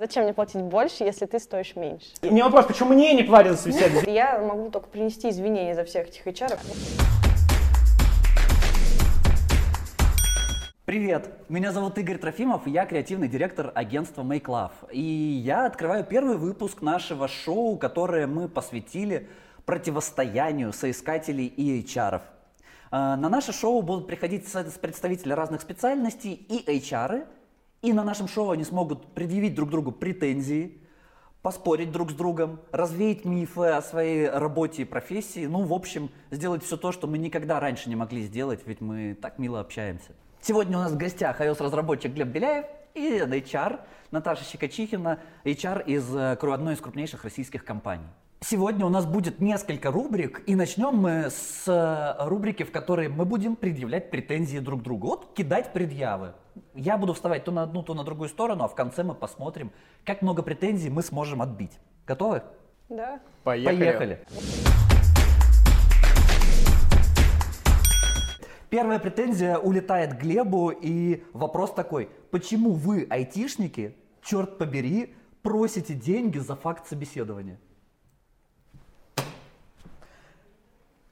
Зачем мне платить больше, если ты стоишь меньше? У меня вопрос, почему мне не платят за собеседование? Я могу только принести извинения за всех этих HR. Привет, меня зовут Игорь Трофимов, я креативный директор агентства Make Love. И я открываю первый выпуск нашего шоу, которое мы посвятили противостоянию соискателей и HR. А, На наше шоу будут приходить представители разных специальностей и HR, и на нашем шоу они смогут предъявить друг другу претензии, поспорить друг с другом, развеять мифы о своей работе и профессии. Ну, в общем, сделать все то, что мы никогда раньше не могли сделать, ведь мы так мило общаемся. Сегодня у нас в гостях iOS-разработчик Глеб Беляев и HR Наташа Щекочихина, HR из э, одной из крупнейших российских компаний. Сегодня у нас будет несколько рубрик, и начнем мы с э, рубрики, в которой мы будем предъявлять претензии друг другу. Вот кидать предъявы. Я буду вставать то на одну, то на другую сторону, а в конце мы посмотрим, как много претензий мы сможем отбить. Готовы? Да. Поехали. Первая претензия улетает к Глебу, и вопрос такой. Почему вы, айтишники, черт побери, просите деньги за факт собеседования?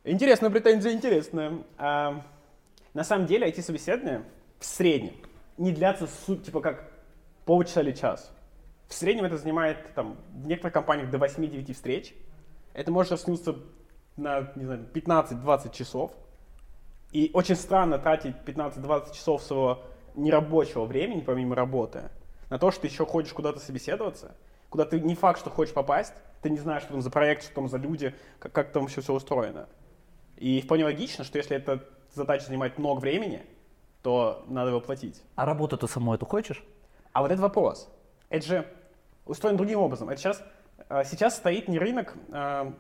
Интересная претензия, интересная. А, на самом деле IT-собеседования в среднем не длятся суть, типа как полчаса или час. В среднем это занимает там, в некоторых компаниях до 8-9 встреч. Это может растянуться на не знаю, 15-20 часов. И очень странно тратить 15-20 часов своего нерабочего времени, помимо работы, на то, что ты еще ходишь куда-то собеседоваться, куда ты не факт, что хочешь попасть, ты не знаешь, что там за проект, что там за люди, как, как там все, все устроено. И вполне логично, что если эта задача занимает много времени, то надо его платить. А работу ты саму эту хочешь? А вот этот вопрос, это же устроен другим образом. Это сейчас, э, сейчас стоит не рынок э,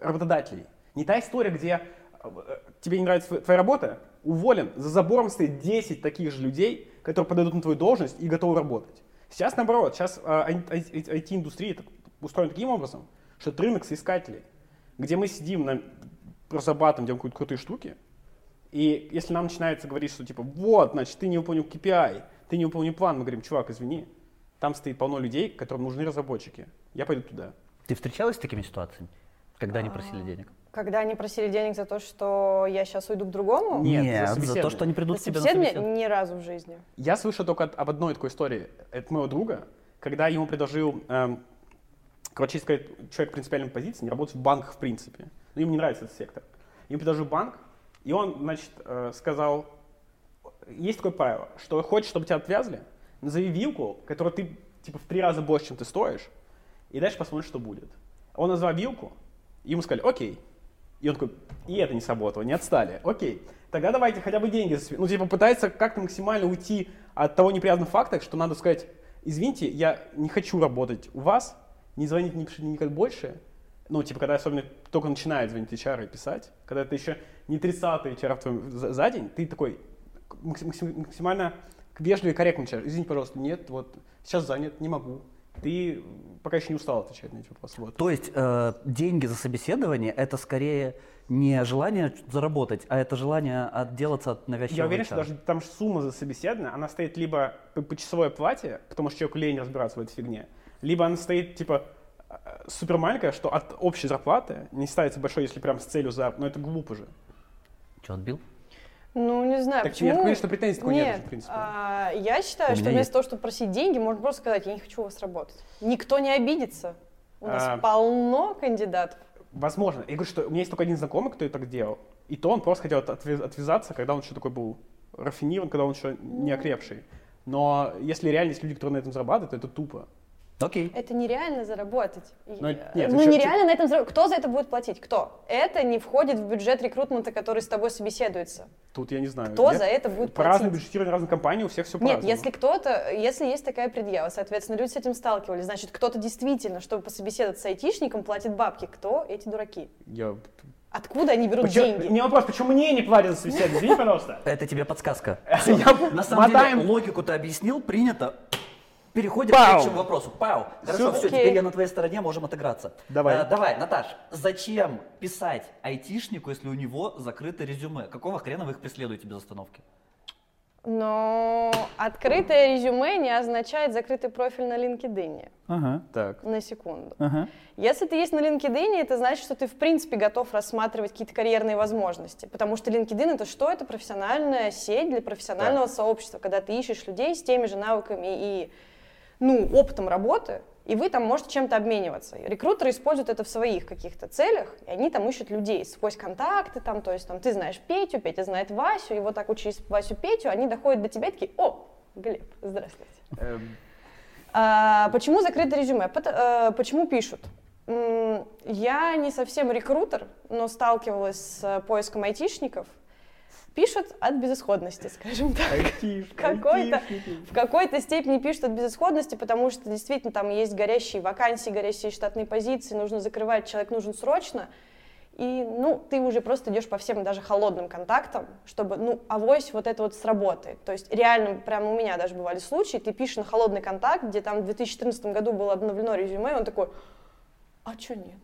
работодателей, не та история, где э, тебе не нравится твоя- работа, уволен, за забором стоит 10 таких же людей, которые подойдут на твою должность и готовы работать. Сейчас наоборот, сейчас IT-индустрия устроена таким образом, что это рынок соискателей, где мы сидим, на, разрабатываем, делаем какие-то крутые штуки, и если нам начинается говорить, что типа, вот, значит, ты не выполнил KPI, ты не выполнил план, мы говорим, чувак, извини, там стоит полно людей, которым нужны разработчики. Я пойду туда. Ты встречалась с такими ситуациями, когда они просили денег? Когда они просили денег за то, что я сейчас уйду к другому, Нет, Нет, за за то, что они придут к тебе на собеседование ни разу в жизни. Я слышал только от- об одной такой истории от моего друга, когда ему предложил, эм, короче, сказать, человек принципиальной позиции, не работать в банках в принципе. Но ему не нравится этот сектор. Ему предложил банк, и он, значит, э, сказал, есть такое правило, что хочешь, чтобы тебя отвязли, назови вилку, которую ты, типа, в три раза больше, чем ты стоишь, и дальше посмотрим, что будет. Он назвал вилку, и ему сказали, окей. И он такой, и это не сработало, не отстали. Окей, тогда давайте хотя бы деньги. за себе». Ну, типа, пытается как-то максимально уйти от того неприятного факта, что надо сказать, извините, я не хочу работать у вас, не звоните, никак больше. Ну, типа, когда особенно только начинает звонить HR и писать, когда ты еще не 30-й HR в твоем за, за день, ты такой максим- максим- максимально вежливо и корректно начинаешь. Извините, пожалуйста, нет, вот, сейчас занят, не могу. Ты пока еще не устал отвечать на эти вопросы. Вот. То есть э, деньги за собеседование это скорее не желание заработать, а это желание отделаться от навязчивого Я уверен, что даже там сумма за собеседование, она стоит либо по, по часовой плате, потому что человеку лень разбираться в этой фигне, либо она стоит типа супер маленькая, что от общей зарплаты не ставится большой, если прям с целью за... Но это глупо же. Что, отбил? Ну, не знаю, Так почему... нет, конечно, претензий такой нет Нет, же, в принципе. а, я считаю, что вместо есть. того, чтобы просить деньги, можно просто сказать, я не хочу у вас работать. Никто не обидится. У нас А. полно кандидатов. Возможно. Я говорю, что у меня есть только один знакомый, кто так делал. И то он просто хотел от- отвяз- отвязаться, когда он еще такой был рафинирован, когда он еще не окрепший. Но если реально есть люди, которые на этом зарабатывают, то это тупо. Окей. Это нереально заработать. Но э, нет, ну, еще- нереально на этом заработать. Кто за это будет платить? Кто? Это не входит в бюджет рекрутмента, который с тобой собеседуется. Тут я не знаю. Кто Я- за это будет По платить? бюджетированию разных компаний у всех все Нет, по-разному. если кто-то, если есть такая предъява, соответственно, люди с этим сталкивались, значит, кто-то действительно, чтобы пособеседоваться с айтишником, платит бабки. Кто эти дураки? Я... Откуда они берут Почему- деньги? Меня вопрос, почему мне не платят за собеседование? Извини, пожалуйста. Это тебе подсказка. Я На самом деле, логику ты объяснил, принято. Переходим Пау. к следующему вопросу. Пау. Хорошо, все, Окей. теперь я на твоей стороне, можем отыграться. Давай. Э, давай, Наташ, зачем писать айтишнику, если у него закрыто резюме? Какого хрена вы их преследуете без остановки? Но открытое резюме не означает закрытый профиль на LinkedIn. Ага, Так. На секунду. ага. Если ты есть на LinkedIn, это значит, что ты в принципе готов рассматривать какие-то карьерные возможности. Потому что LinkedIn это что? Это профессиональная сеть для профессионального сообщества, когда ты ищешь людей с теми же навыками и ну, опытом работы, и вы там можете чем-то обмениваться. Рекрутеры используют это в своих каких-то целях, и они там ищут людей сквозь контакты, там, то есть там ты знаешь Петю, Петя знает Васю, и вот так через Васю Петю они доходят до тебя и такие, о, Глеб, здравствуйте. Эм, А, почему закрытое резюме? Э, почему пишут? Я не совсем рекрутер, но сталкивалась с э, поиском айтишников. Пишут от безысходности, скажем так. айтишники, Какой-то- айтишники. В какой-то степени пишут от безысходности, потому что действительно там есть горящие вакансии, горящие штатные позиции, нужно закрывать, человек нужен срочно. И, ну, ты уже просто идешь по всем даже холодным контактам, чтобы, ну, авось вот это вот сработает. То есть реально, прямо у меня даже бывали случаи, ты пишешь на холодный контакт, где там в 2014 году было обновлено резюме, и он такой, а чё нет?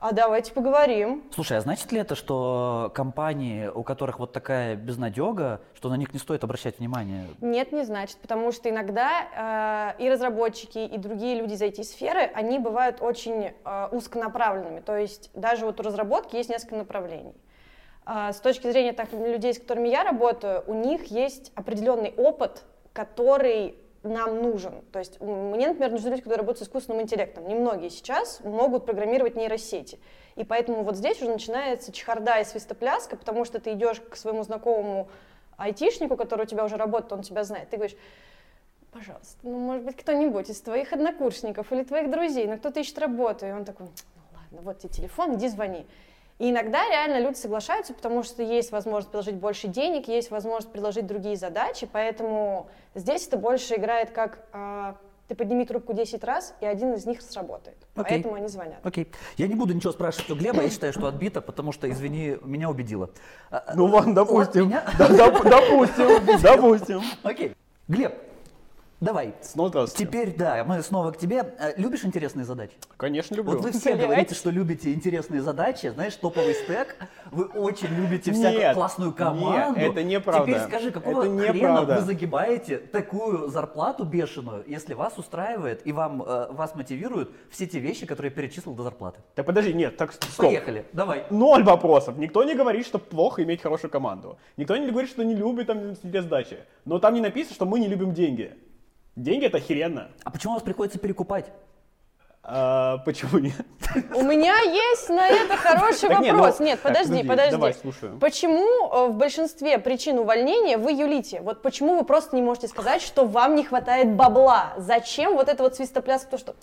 А давайте поговорим. Слушай, а значит ли это, что компании, у которых вот такая безнадега, что на них не стоит обращать внимание? Нет, не значит, потому что иногда э, и разработчики, и другие люди из IT-сферы, они бывают очень э, узконаправленными. То есть даже вот у разработки есть несколько направлений. А, с точки зрения так, людей, с которыми я работаю, у них есть определенный опыт, который нам нужен. То есть мне, например, нужны люди, которые работают с искусственным интеллектом. Немногие сейчас могут программировать нейросети. И поэтому вот здесь уже начинается чехарда и свистопляска, потому что ты идешь к своему знакомому айтишнику, который у тебя уже работает, он тебя знает. Ты говоришь, пожалуйста, ну, может быть, кто-нибудь из твоих однокурсников или твоих друзей, ну, кто-то ищет работу. И он такой, ну, ладно, вот тебе телефон, иди звони. И иногда реально люди соглашаются, потому что есть возможность предложить больше денег, есть возможность предложить другие задачи, поэтому здесь это больше играет как а, ты подними трубку 10 раз, и один из них сработает. Окей. Поэтому они звонят. Окей. Я не буду ничего спрашивать у Глеба, я считаю, что отбито, потому что, извини, меня убедило. А, Ну ладно, допустим. меня? Да, доп- Допустим, допустим. Окей. Глеб, давай. Снова здравствуйте. Теперь, да, мы снова к тебе. А, Любишь интересные задачи? Конечно, люблю. Вот вы все Блядь. говорите, что любите интересные задачи, знаешь, топовый стек, вы очень любите всякую Нет, классную нет, команду. это неправда. Теперь скажи, какого Это хрена неправда. вы загибаете такую зарплату бешеную, если вас устраивает и вам, э, вас мотивируют все те вещи, которые я перечислил до зарплаты? Так подожди, нет, так стоп. Поехали, давай. Ноль вопросов. Никто не говорит, что плохо иметь хорошую команду. Никто не говорит, что не любит там себе сдачи. Но там не написано, что мы не любим деньги. Деньги это охеренно. А почему вас приходится перекупать? А, почему нет? У меня есть на это хороший ну, вопрос. Нет, подожди, подожди, давай, слушаю. Почему э, в большинстве причин увольнения вы юлите? Вот почему вы просто не можете сказать, что вам не хватает бабла? Зачем вот это вот свистопляск, то что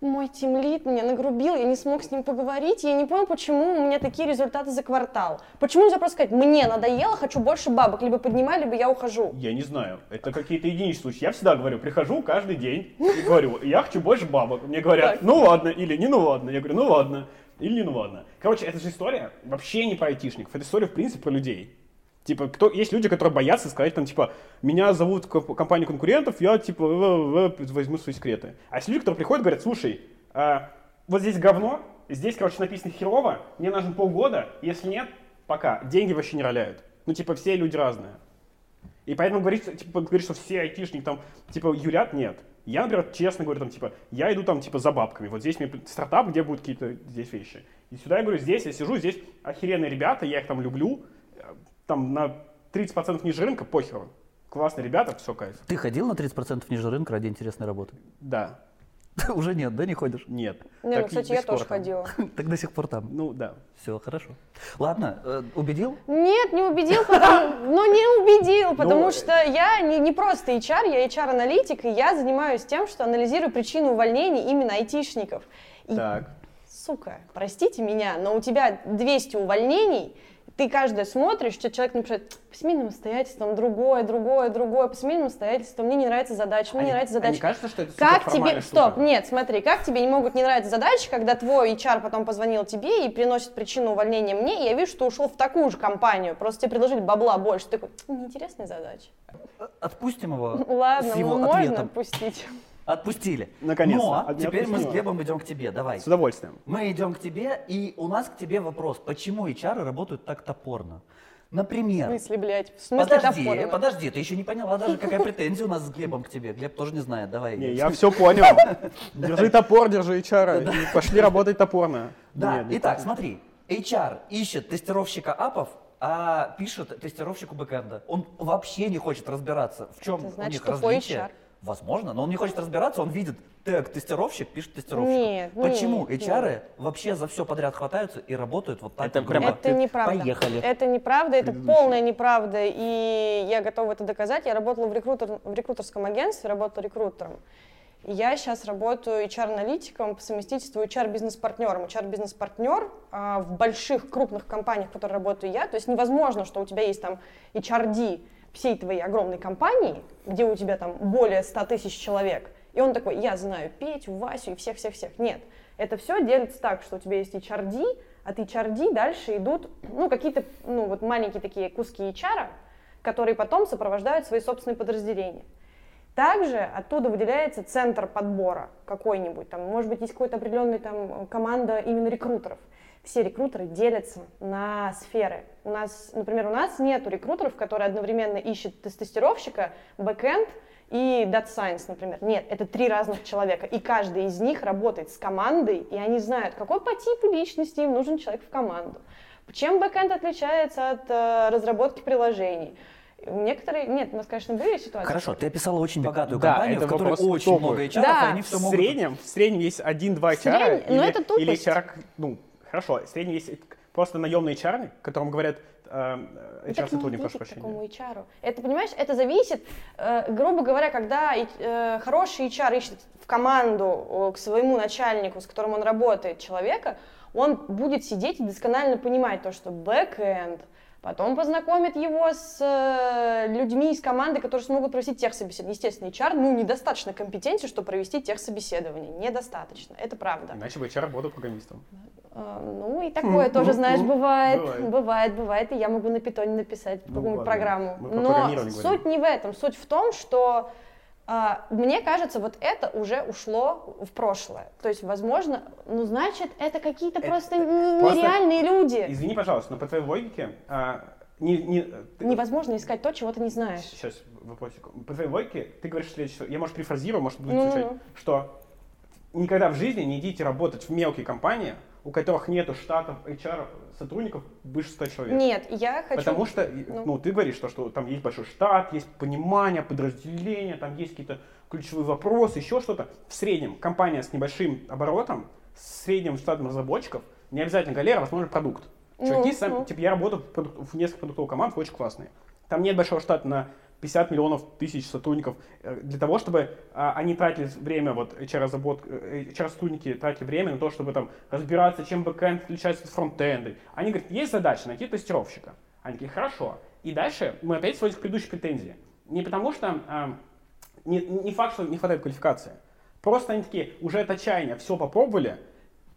мой тимлит меня нагрубил, я не смог с ним поговорить, я не понял, почему у меня такие результаты за квартал. Почему нельзя просто сказать, мне надоело, хочу больше бабок, либо поднимай, либо я ухожу. Я не знаю. Это какие-то единичные случаи. Я всегда говорю, прихожу каждый день и говорю, я хочу больше бабок. Мне говорят, ну ладно, или не ну ладно. Я говорю, ну ладно, или не ну ладно. Короче, это же история вообще не про айтишников. Это история, в принципе, про людей. Типа, кто, есть люди, которые боятся сказать, там, типа, меня зовут в комп- компанию конкурентов, я, типа, возьму свои секреты. А есть люди, которые приходят говорят, слушай, а, вот здесь говно, здесь, короче, написано херово, мне нужно полгода, если нет, пока. Деньги вообще не роляют. Ну, типа, все люди разные. И поэтому говорить, типа, говорить, что все айтишники там, типа, юлят, нет. Я, например, честно говорю, там, типа, я иду там, типа, за бабками. Вот здесь мне стартап, где будут какие-то здесь вещи. И сюда я говорю, здесь я сижу, здесь охеренные ребята, я их там люблю. Э, Там на 30% ниже рынка, похеру. Классные ребята, все кайф. Ты ходил на 30% ниже рынка ради интересной работы? Да, Уже нет, да, не ходишь? нет. Не, Так ну, кстати, до я сих пор тоже там. ходила. Так до сих пор там. Ну, да. Все, хорошо. Ладно, э, убедил? Нет, не убедил, потому, ну не убедил, потому Ну, что я не, не просто HR, я HR-аналитик, и я занимаюсь тем, что анализирую причину увольнений именно айтишников. И, Так. сука, простите меня, но у тебя 200 увольнений, ты каждое смотришь, что человек напишет, по семейным обстоятельствам, другое, другое, другое, по семейным обстоятельствам, мне не нравится задача, мне не А нравится а задача. не кажется, что это Как тебе... Стоп, нет, смотри, как тебе не могут не нравиться задачи, когда твой HR потом позвонил тебе и приносит причину увольнения мне, и я вижу, что ушел в такую же компанию, просто тебе предложили бабла больше. Ты такой, неинтересная задача. Отпустим его Ладно, с его ну, можно ответом. отпустить. Отпустили. Наконец-то. Но От- теперь мы с. Глебом идем к тебе. Давай. С удовольствием. Мы идем к тебе, и у нас к тебе вопрос. Почему HR работают так топорно? В Например. смысле, блядь? В смысле Подожди, топорно? подожди, ты еще не поняла даже, какая претензия у нас с Глебом к тебе. Глеб тоже не знает, давай. Не, я все понял. Держи топор, держи HR, и пошли работать топорно. Да, итак, так. смотри, HR ищет тестировщика апов, а пишет тестировщику бэкэнда. Он вообще не хочет разбираться, в чем у них различие. Возможно, но он не хочет разбираться, он видит тег тестировщик, пишет тестировщик. Нет, Почему нет, HR вообще за все подряд хватаются и работают вот так? Это вот прям грубо? Это неправда. Поехали. Это неправда, это Предыдущий. полная неправда, и я готова это доказать. Я работала в, рекрутер, в рекрутерском агентстве, работала рекрутером. Я сейчас работаю HR-аналитиком по совместительству HR-бизнес-партнером. HR-бизнес-партнер а, в больших, крупных компаниях, в которых работаю я, то есть невозможно, что у тебя есть там HRD всей твоей огромной компании, где у тебя там более 100 тысяч человек, и он такой, я знаю Петю, Васю и всех-всех-всех. Нет, это все делится так, что у тебя есть HRD, от HRD дальше идут, ну, какие-то, ну, вот маленькие такие куски HR, которые потом сопровождают свои собственные подразделения. Также оттуда выделяется центр подбора какой-нибудь, там, может быть, есть какая-то определенная там команда именно рекрутеров. Все рекрутеры делятся на сферы. У нас, например, у нас нету рекрутеров, которые одновременно ищут тестировщика, backend и Data Science, например. Нет, это три разных человека, и каждый из них работает с командой, и они знают, какой по типу личности им нужен человек в команду. Чем backend отличается от э, разработки приложений? Некоторые, нет, у нас, конечно, были ситуации. Хорошо, ты описала очень богатую Да, компанию, в это которой очень много HR, Да. и они все в могут... среднем, в среднем есть один-два HR, но или, это тупость. или HR, ну, хорошо, в среднем есть просто наемный HR, которому говорят э, Ну, так не HR-сотрудник, прошу прощения. такому HR. Это, понимаешь, это зависит, э, грубо говоря, когда э, хороший HR ищет в команду э, к своему начальнику, с которым он работает, человека, он будет сидеть и досконально понимать то, что бэкэнд, потом познакомит его с э, людьми из команды, которые смогут провести техсобеседование. Естественно, HR, ну, недостаточно компетенции, чтобы провести техсобеседование. Недостаточно, это правда. Иначе бы HR работал программистом. А, Ну и такое тоже, знаешь, бывает. Бывает. Бывает, бывает. И я могу на питоне написать Ну какую-нибудь ладно, программу. Но суть не в этом. Суть в том, что мне кажется, вот это уже ушло в прошлое. То есть, возможно, ну значит, это какие-то просто н- просто- нереальные люди. Извини, пожалуйста, но по твоей логике, а, не, не, ты- Невозможно искать то, чего ты не знаешь. Сейчас вопросик. По твоей логике, ты говоришь следующее, я, может, перефразирую, может, будет Ну-ну-ну. звучать, что никогда в жизни не идите работать в мелкие компании, у которых нету штатов HR сотрудников выше 100 человек. Нет, я хочу... Потому что, Ну. ну, ты говоришь, что, что там есть большой штат, есть понимание, подразделения, там есть какие-то ключевые вопросы, еще что-то. В среднем компания с небольшим оборотом, с средним штатом разработчиков, не обязательно галера, возможно продукт. Чуваки Ну, сами, ну. типа я работаю в, продук- в нескольких продуктовых команд, очень классные. Там нет большого штата на 50 миллионов тысяч сотрудников э, для того, чтобы а, они тратили время, вот HR-разработка, э, HR-сотрудники тратили время на то, чтобы там разбираться, чем бэкэнд отличается от фронтенда. Они говорят, есть задача найти тестировщика. Они такие, хорошо. И дальше мы опять сводим к предыдущей претензии. Не потому что, а, не, не факт, что не хватает квалификации. Просто они такие, уже от отчаяния все попробовали,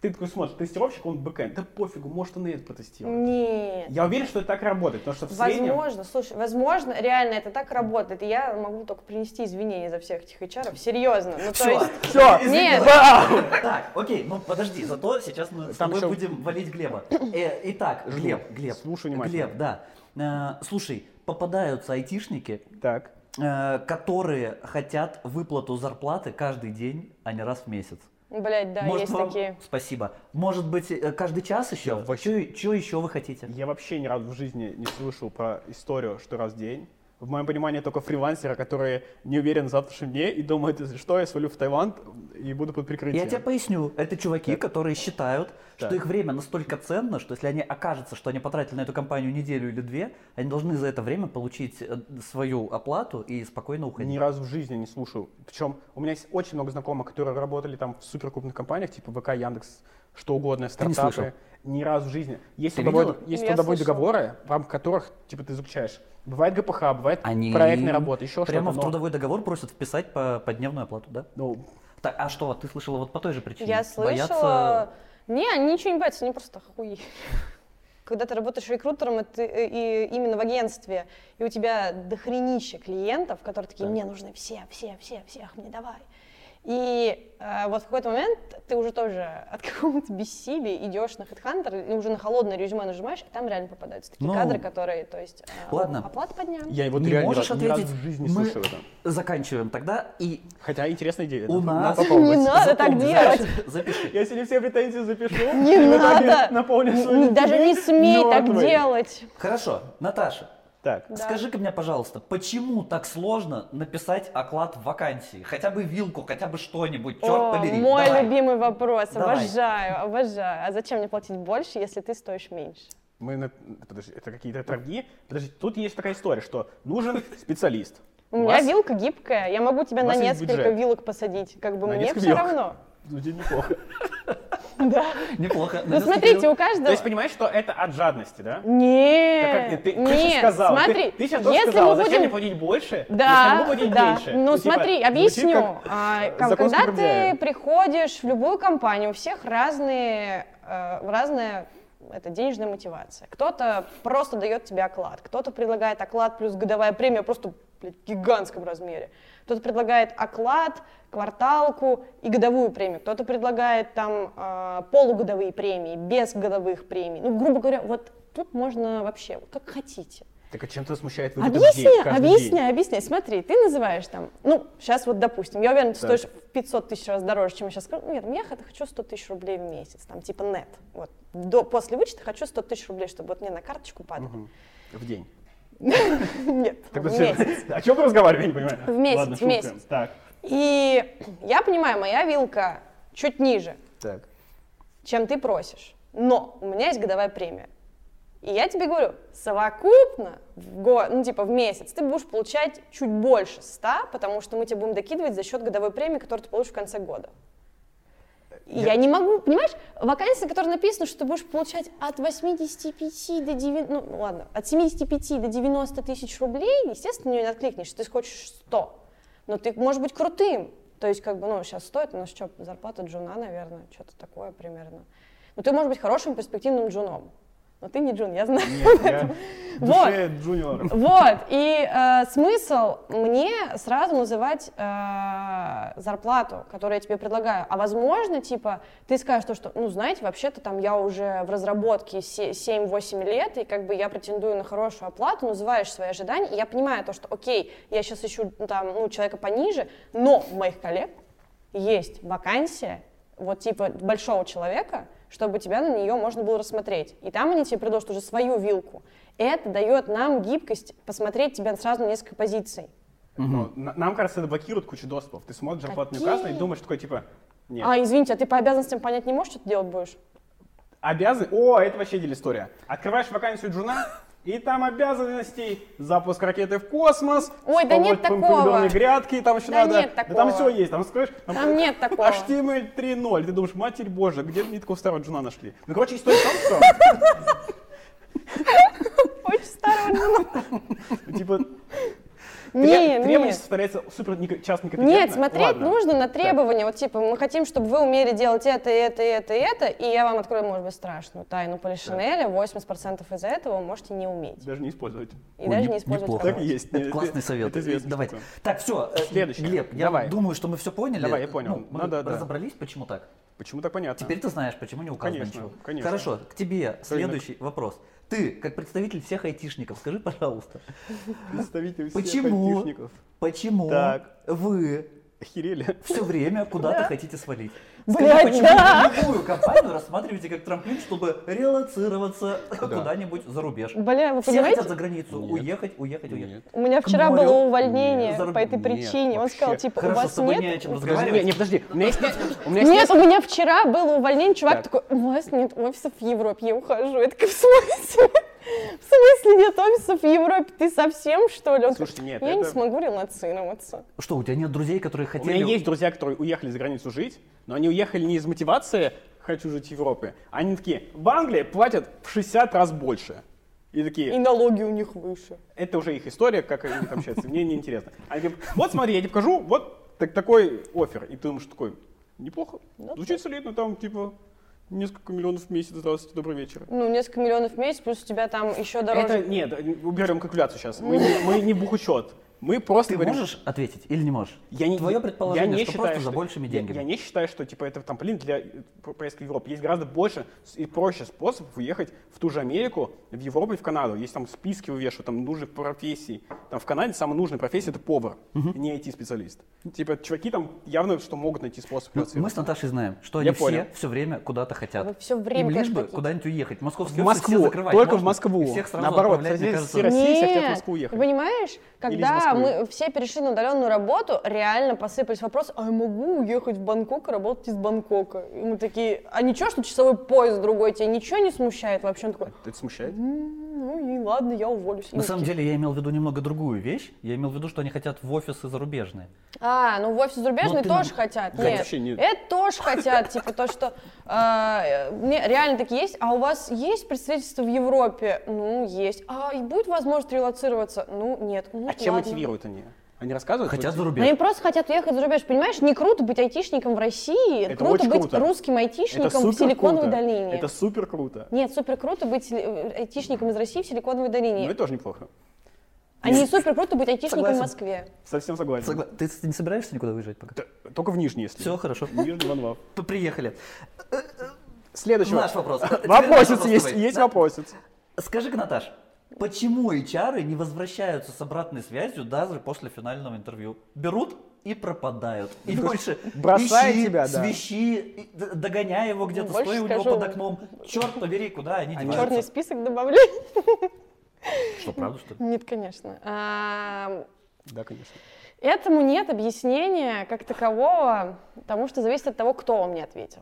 ты такой смотришь, тестировщик, он бэкэнд, да пофигу, может он и это протестирует. Нет. Я уверен, что это так работает, потому что в среднем... Возможно, слушай, возможно, реально это так работает. И я могу только принести извинения за всех этих HR. Серьезно. Ну, то Всё. есть... Все, Нет. Так, окей, ну подожди, зато сейчас мы с тобой будем валить Глеба. Э, итак, Жду. Глеб, Глеб. Слушаю внимательно. Глеб, да. Э, слушай, попадаются айтишники, Так. э, которые хотят выплату зарплаты каждый день, а не раз в месяц. Блять, да, Может, есть вам- такие. Спасибо. Может быть, э, каждый час еще? Я вообще- Что еще вы хотите? Я вообще ни разу в жизни не слышал про историю, что раз в день. В моем понимании только фрилансеры, которые не уверены в завтрашнем дне и думают, если что, я свалю в Таиланд и буду под прикрытием. Я тебе поясню. Это чуваки, которые считают, что Так. их время настолько ценно, что если они окажется, что они потратили на эту компанию неделю или две, они должны за это время получить э, свою оплату и спокойно уходить. Ни разу в жизни не слушаю. Причем у меня есть очень много знакомых, которые работали там в суперкрупных компаниях, типа ВК, Яндекс, что угодно, Ты не стартапы. слышал? Ни разу в жизни. Есть, Ты трудовой, видела? есть Я трудовые слышала. договоры, в рамках которых типа ты заключаешь. Бывает ГПХ, бывает Они проектная работа, еще прямо что-то. в но- трудовой договор просят вписать по, по дневную оплату, да? Ну, Так, а что, ты слышала вот по той же причине? Я Боятся- слышала... Не, они ничего не боятся, они просто хуи. Когда ты работаешь рекрутером и, ты- и именно в агентстве, и у тебя дохренище клиентов, которые такие, Так. мне нужны все, все, все, всех мне давай. И э, вот в какой-то момент ты уже тоже от какого-то бессилия идешь на HeadHunter и уже на холодное резюме нажимаешь, и там реально попадаются такие Ну, кадры, которые, то есть, э, ладно. оплата по дням. Я вот не реально можешь ни разу- ни разу ответить? в жизни не Мы слышал это. заканчиваем тогда и Хотя интересная идея. У надо- нас-. Не надо так делать. запиши, запиши. Я сегодня все претензии запишу. Не надо. Даже не смей так делать. Хорошо, Наташа, Так, Да. скажи-ка мне, пожалуйста, почему так сложно написать оклад в вакансии? Хотя бы вилку, хотя бы что-нибудь, черт О, побери. мой давай. любимый вопрос. Давай. Обожаю, обожаю. А зачем мне платить больше, если ты стоишь меньше? мы на... Подожди, это какие-то торги? Подожди, тут есть такая история, что нужен специалист. У меня вас- вилка гибкая, я могу тебя на несколько бюджет. вилок посадить. Как бы На мне все вилок. равно. Звучит неплохо. Да. Неплохо. Ну смотрите, у каждого... То есть понимаешь, что это от жадности, да? Нет, ты, же ты- смотри, ты, сейчас тоже сказала, зачем мне платить больше, если Да, могу платить да. меньше? Ну, типа, смотри, объясню. А, когда ты приходишь в любую компанию, у всех разные, э, разная это денежная мотивация. Кто-то просто дает тебе оклад, кто-то предлагает оклад плюс годовая премия просто блядь, в гигантском размере. Кто-то предлагает оклад, кварталку и годовую премию. Кто-то предлагает там э, полугодовые премии, без годовых премий. Ну, грубо говоря, вот тут можно вообще, как хотите. Так а чем тебя смущает вывод Объясни, объясни, объясни. Смотри, ты называешь там, ну, сейчас вот, допустим, я уверена, ты Так. стоишь в 500 тысяч раз дороже, чем я сейчас скажу. Нет, я хочу 100 тысяч рублей в месяц, там, типа нет. Вот, до, после вычета хочу 100 тысяч рублей, чтобы вот мне на карточку падало. В день. Нет. О чем мы разговариваем, я не понимаю. В месяц, в месяц. Так, И я понимаю, моя вилка чуть ниже, так. чем ты просишь. Но у меня есть годовая премия. И я тебе говорю, совокупно в год, ну типа в месяц, ты будешь получать чуть больше 100, потому что мы тебе будем докидывать за счет годовой премии, которую ты получишь в конце года. И я, не могу, понимаешь, вакансия, которая написана, что ты будешь получать от 85 до 90, ну ладно, от 75 до 90 тысяч рублей, естественно, не откликнешься, ты хочешь 100. Но ты можешь быть крутым. То есть, как бы, ну, сейчас стоит, у нас что, зарплата джуна, наверное, что-то такое примерно. Но ты можешь быть хорошим перспективным джуном. Но ты не джун, я знаю. Нет, я Вот. джуниор. Вот, и э, смысл мне сразу называть э, зарплату, которую я тебе предлагаю. А возможно, типа, ты скажешь то, что, ну, знаете, вообще-то там я уже в разработке се- 7-8 лет, и как бы я претендую на хорошую оплату, называешь свои ожидания, и я понимаю то, что, окей, я сейчас ищу ну, там, ну, человека пониже, но у моих коллег есть вакансия, вот типа большого человека, чтобы тебя на нее можно было рассмотреть. И там они тебе предложат уже свою вилку. Это дает нам гибкость посмотреть тебя сразу на несколько позиций. На- Нам кажется, это блокирует кучу доступов. Ты смотришь зарплату не указано и думаешь такой, типа, нет. А, извините, а ты по обязанностям понять не можешь, что ты делать будешь? Обязан... О, это вообще отдельная история. Открываешь вакансию джуна, и там обязанностей запуск ракеты в космос, Ой, да нет такого. грядки, там еще Да надо. нет Да там такого. все есть, там скажешь, Там нет такого. HTML 3.0. Ты думаешь, матерь божья, где такого старого джуна нашли? Ну, короче, история в том, что, Очень старого джуна. типа, Не, требование нет. составляется супер часто некомпетентно. Нет, смотреть Ладно. нужно на требования. Вот типа, мы хотим, чтобы вы умели делать это, и это, и это, и это, и я вам открою, может быть, страшную тайну Полишинеля. 80% из этого вы можете не уметь. Даже не использовать. И Ой, даже не- не использовать неплохо. Так и есть. Это классный совет. это известная Давай. штука. Так, все. Следующее. Глеб, я Давай. думаю, что мы все поняли. Давай, я понял. Ну, мы Надо, да. разобрались, почему так. Почему так понятно? Теперь ты знаешь, почему не указано Конечно, ничего. конечно. Хорошо, к тебе следующий вопрос. Ты, как представитель всех айтишников, скажи, пожалуйста, Представитель всех почему, айтишников. почему Так. вы Охерели. все время куда-то хотите свалить? Блядь, Скажи, почему да. вы любую компанию рассматриваете как трамплин, чтобы релацироваться куда-нибудь за рубеж? Бля, вы Все понимаете? хотят за границу Нет. уехать, уехать, уехать. Нет. У меня вчера морю. было увольнение Нет. по этой Нет, причине. Он вообще. сказал, типа, Хорошо, у вас нет... не о чем Подожди, разговаривать. не, подожди. У меня есть, у меня есть Нет, у меня вчера было увольнение, чувак Так. такой, у вас нет офисов в Европе, я ухожу. Я такая, в смысле? В смысле нет офисов в Европе? Ты совсем, что ли? Он Слушайте, нет, Я не это- смогу релацироваться. Что, у тебя нет друзей, которые У хотели... меня есть друзья, которые уехали за границу жить, но они уехали не из мотивации «хочу жить в Европе», они такие «в Англии платят в 60 раз больше». И И такие, налоги у них выше. это уже их история, как они там общаются, мне не интересно. Они говорят, вот смотри, я тебе покажу, вот так, такой офер. И ты думаешь такой, неплохо, Да, звучит солидно, там типа несколько миллионов в месяц, здравствуйте, добрый вечер. Ну, несколько миллионов в месяц, плюс у тебя там еще дороже. Это, нет, уберем калькуляцию сейчас, мы не, мы не бухучет. Мы просто Ты говорим... можешь ответить или не можешь? Я не, Твое я предположение, не что считаю, просто за большими я- деньгами. Я, не считаю, что типа это там, блин, для э, по- поездки в Европу. Есть гораздо больше и проще способов уехать в ту же Америку, в Европу и в Канаду. Есть там списки вывешивают, там нужных профессий. Там в Канаде самая нужная профессия это повар, не IT-специалист. Типа чуваки там явно что могут найти способ Ну, мы с Наташей знаем, что Я они понял. все все время куда-то хотят. Вы всё время Им лишь бы хотите. куда-нибудь уехать. Московские В офисы все Москву, закрывать только в можно, Москву. и всех сразу Наоборот, отправлять, мне здесь кажется, все России всех хотят в Москву уехать. ты понимаешь, из когда мы все перешли на удаленную работу, реально посыпались вопросы, а я могу уехать в Бангкок и работать из Бангкока? И мы такие, а ничего, что часовой поезд другой, тебя ничего не смущает вообще? Он такой, Это смущает? «М, ну и ладно, я уволюсь. На самом деле я имел в виду немного другую вещь. Я имел в виду, что они хотят в офисы зарубежные. А, ну в офис зарубежный Ну, ты тоже хотят. Да Нет, вообще нет. это тоже хотят, типа то, что а, реально такие есть. А у вас есть представительство в Европе? Ну, есть. А и будет возможность релацироваться? Ну, нет. Ну, А чем ладно. Мотивируют они? Они рассказывают? Хотят за Но рубеж. они просто хотят уехать за рубеж. Понимаешь, не круто быть айтишником в России, Это круто очень быть круто. русским Это айтишником в Силиконовой круто. долине. Это супер круто. Нет, супер круто быть э, айтишником из России в Силиконовой долине. Ну это тоже неплохо. А не супер круто быть айтишником Согласен. в Москве. Совсем согласен. Согла- Ты с- не собираешься никуда выезжать пока? Т- Только в Нижний, если. Все, хорошо. Нижний Ван Вав. П- Приехали. Следующий Наш вопрос. Вопросец вопрос есть, есть Да. вопросец. Скажи-ка, Наташ, почему HR не возвращаются с обратной связью даже после финального интервью? Берут и пропадают. И больше бросает ищи, тебя, да. свищи, догоняй его где-то, Больше стой у него скажу. под окном. Черт побери, куда они Они деваются? Черный список добавляй. Что, правда, что ли? Нет, конечно. А, Да, конечно. Этому нет объяснения как такового, потому что зависит от того, кто вам мне ответил.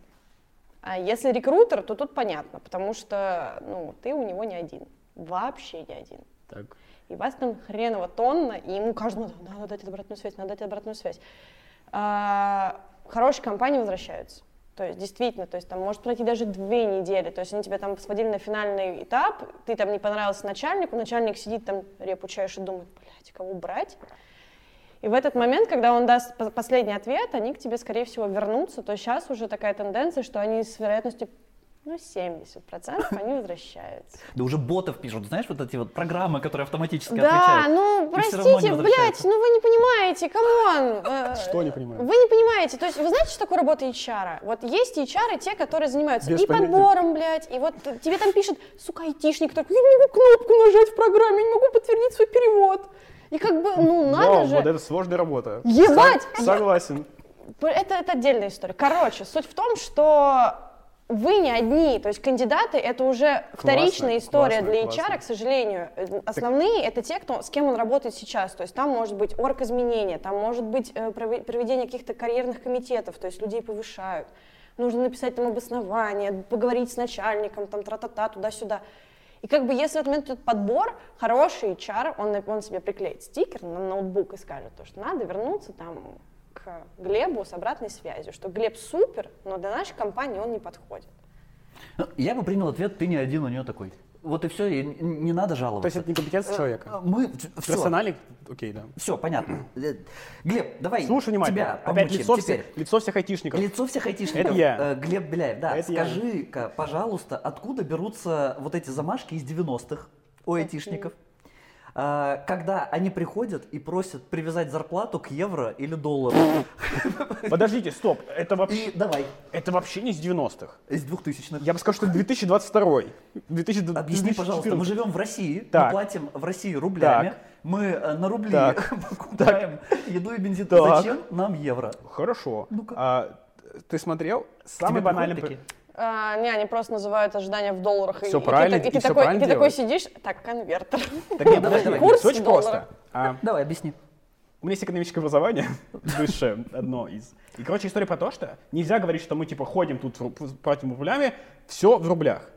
А если рекрутер, то тут понятно, потому что ну, ты у него не один. Вообще не один. Так. И вас там хреново тонна, и ему каждому надо дать обратную связь, надо дать обратную связь. А, хорошие компании возвращаются. То есть действительно, то есть там может пройти даже две недели, то есть они тебя там сводили на финальный этап, ты там не понравился начальнику, начальник сидит там репу чаешь и думает, блядь, кого брать? И в этот момент, когда он даст по- последний ответ, они к тебе, скорее всего, вернутся. То сейчас уже такая тенденция, что они с вероятностью ну, 70% они возвращаются. Да уже ботов пишут, знаешь, вот эти вот программы, которые автоматически Да, отвечают. ну, всё равно простите, блядь, ну вы не понимаете, come on. э, Что не понимаю? Вы не понимаете, то есть вы знаете, что такое работа HR? Вот есть HR, те, которые занимаются Без и понятия. подбором, блядь, и вот тебе там пишет, сука, айтишник, такой, я не могу кнопку нажать в программе, я не могу подтвердить свой перевод. И как бы, ну, надо Вау, же. вот это сложная работа. Ебать! Со- Согласен. Это, это отдельная история. Короче, суть в том, что вы не одни, то есть кандидаты это уже вторичная история классно, для классно. HR, к сожалению. Э, Основные это те, кто, с кем он работает сейчас. То есть там может быть орг-изменения, там может быть э, прове- проведение каких-то карьерных комитетов, то есть людей повышают. Нужно написать там обоснование, поговорить с начальником, там тра-та-та, туда-сюда. И как бы если в этот подбор, хороший HR, он, он себе приклеит стикер на ноутбук и скажет, то, что надо вернуться там к Глебу с обратной связью, что Глеб супер, но для нашей компании он не подходит. Ну, Я бы принял ответ, ты не один у нее такой. Вот и все, и не надо То жаловаться. есть это не компетенция человека. Мы все, Персональный? Окей, да. все понятно. Э, Глеб, давай Слушай внимательно. тебя Опять лицо теперь. всех, лицо всех айтишников. Лицо всех айтишников. Это я. Э, Глеб Беляев, да. Это я. Скажи-ка, пожалуйста, откуда берутся вот эти замашки из 90-х у айтишников? А, Когда они приходят и просят привязать зарплату к евро или доллару. Подождите, стоп. Это вообще, И давай, это вообще не из 90-х. из 2000-х. Я бы сказал, что это 2022. 2000 Объясни, пожалуйста, мы 2014. живем в России, Так. мы платим в России рублями, Так. мы э, на рубли Так. покупаем еду и бензин. Так. Зачем нам евро? Хорошо. Ну-ка. А, ты смотрел? К Самый банальный... такие? А, не, они просто называют ожидания в долларах. и- Всё и ты правильно, и и ты всё такой, и правильно ты такой сидишь, так, конвертер. Так нет, Давай, давай. Курс очень просто. А, Давай, объясни. У меня есть экономическое образование, высшее, одно из. И, короче, история про то, что нельзя говорить, что мы, типа, ходим тут, в ру- платим рублями, все в рублях.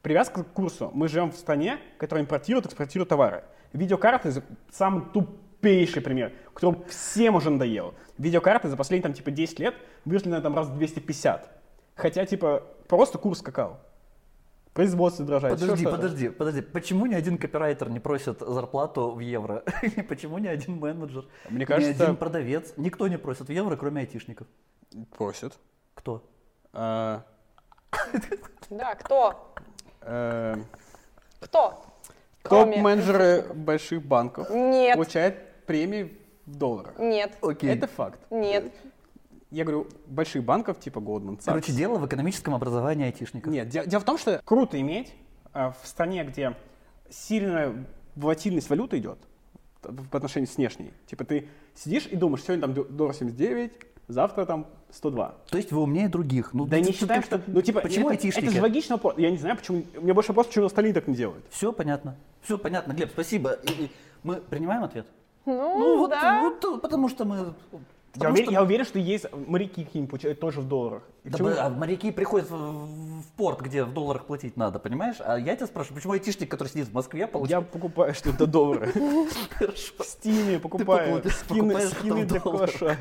Привязка к курсу. Мы живем в стране, которая импортирует, экспортирует товары. Видеокарты самый тупейший пример, который всем уже надоел. Видеокарты за последние, там, типа, 10 лет выросли на там раз в 250. Хотя, типа, просто курс скакал. Производство дрожает. Подожди, что-то. подожди, подожди. Почему ни один копирайтер не просит зарплату в евро? И почему ни один менеджер, Мне ни кажется- один продавец, никто не просит в евро, кроме айтишников? Просят. Кто? А, Да, кто? э, Кто? Топ-менеджеры больших банков Нет. получают премии в долларах. Нет, Окей. Это факт. нет. Я говорю, больших банков типа Goldman Sachs. Короче, дело в экономическом образовании айтишников. Нет, де- дело в том, что круто иметь а, в стране, где сильная волатильность валюты идет по отношению с внешней. Типа ты сидишь и думаешь, сегодня там доллар 79, завтра там 102. То есть вы умнее других. Ну, Да ты- не ты- считаем, что... Ну, типа, почему это, айтишники? это же логичный вопрос. Я не знаю, почему... У меня больше вопрос, почему остальные так не делают. Все понятно. Все понятно, Глеб, спасибо. И- и Мы принимаем ответ? Ну, вот, да. вот, э, потому что мы... Я уверен, что- я уверен, что есть моряки какие-нибудь получают тоже в долларах. Да почему- бы- а моряки приходят в, в порт, где в долларах платить надо, понимаешь? А я тебя спрашиваю, почему айтишник, который сидит в Москве, Я получает... покупаю что-то доллары. Хорошо. В стиме покупаю. Скины, для доллары. калаша.